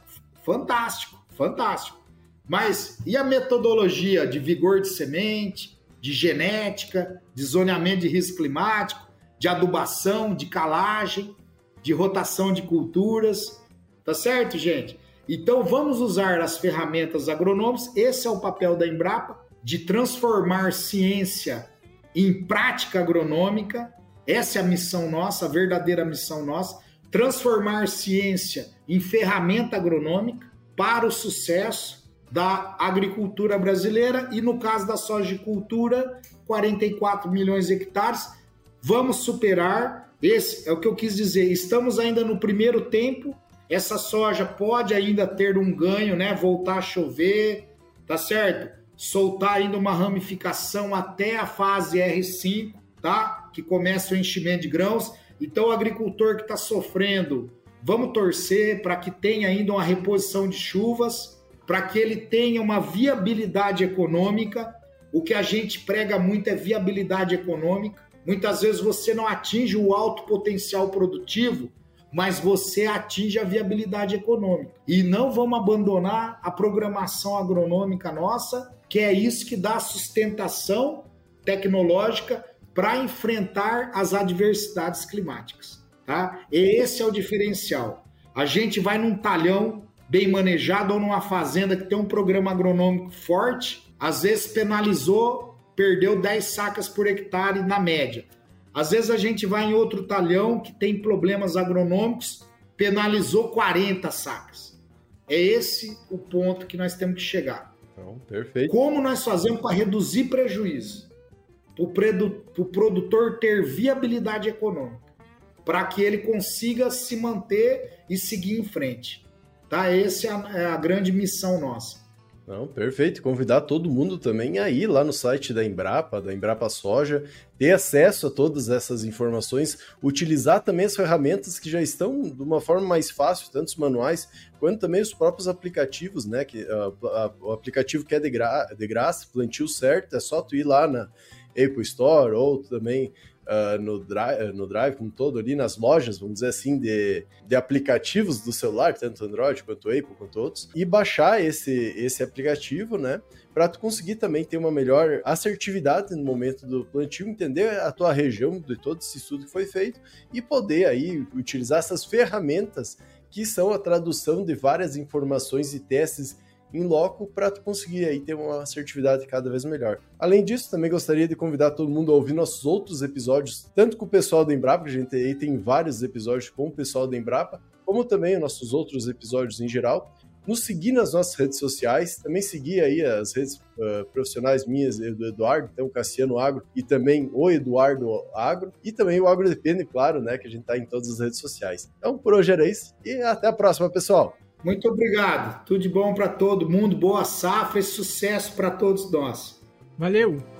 fantástico, fantástico. Mas e a metodologia de vigor de semente, de genética, de zoneamento de risco climático, de adubação, de calagem, de rotação de culturas? Tá certo, gente? Então vamos usar as ferramentas agronômicas, esse é o papel da Embrapa, de transformar ciência em prática agronômica. Essa é a missão nossa, a verdadeira missão nossa. Transformar ciência em ferramenta agronômica para o sucesso da agricultura brasileira e, no caso da sojicultura, 44 milhões de hectares. Vamos superar. Esse é o que eu quis dizer. Estamos ainda no primeiro tempo. Essa soja pode ainda ter um ganho, né? Voltar a chover, tá certo? soltar ainda uma ramificação até a fase R5, tá? Que começa o enchimento de grãos. Então, o agricultor que está sofrendo, vamos torcer para que tenha ainda uma reposição de chuvas, para que ele tenha uma viabilidade econômica. O que a gente prega muito é viabilidade econômica. Muitas vezes você não atinge o alto potencial produtivo, mas você atinge a viabilidade econômica. E não vamos abandonar a programação agronômica nossa que é isso que dá sustentação tecnológica para enfrentar as adversidades climáticas. Tá? E esse é o diferencial. A gente vai num talhão bem manejado ou numa fazenda que tem um programa agronômico forte, às vezes penalizou, perdeu 10 sacas por hectare na média. Às vezes a gente vai em outro talhão que tem problemas agronômicos, penalizou 40 sacas. É esse o ponto que nós temos que chegar. Então, perfeito. Como nós fazemos para reduzir prejuízo? Para o produtor ter viabilidade econômica, para que ele consiga se manter e seguir em frente. Tá? Essa é a, é a grande missão nossa. Não, perfeito. Convidar todo mundo também a ir lá no site da Embrapa, da Embrapa Soja, ter acesso a todas essas informações, utilizar também as ferramentas que já estão de uma forma mais fácil, tanto os manuais quanto também os próprios aplicativos, né? Que, uh, o aplicativo que é de, gra de graça, plantio certo, é só tu ir lá na Apple Store ou também uh, no, drive, no Drive como todo ali, nas lojas, vamos dizer assim, de, de aplicativos do celular, tanto Android quanto Apple, quanto outros, e baixar esse, esse aplicativo, né? Para tu conseguir também ter uma melhor assertividade no momento do plantio, entender a tua região de todo esse estudo que foi feito e poder aí utilizar essas ferramentas que são a tradução de várias informações e testes em loco para conseguir aí ter uma assertividade cada vez melhor. Além disso, também gostaria de convidar todo mundo a ouvir nossos outros episódios, tanto com o pessoal da Embrapa, que a gente aí tem vários episódios com o pessoal da Embrapa, como também os nossos outros episódios em geral. Nos seguir nas nossas redes sociais, também seguir aí as redes uh, profissionais minhas do Eduardo, então Cassiano Agro e também o Eduardo Agro e também o Agro Depende, claro, né, que a gente está em todas as redes sociais. Então por hoje era isso e até a próxima, pessoal! Muito obrigado. Tudo de bom para todo mundo, boa safra e sucesso para todos nós. Valeu!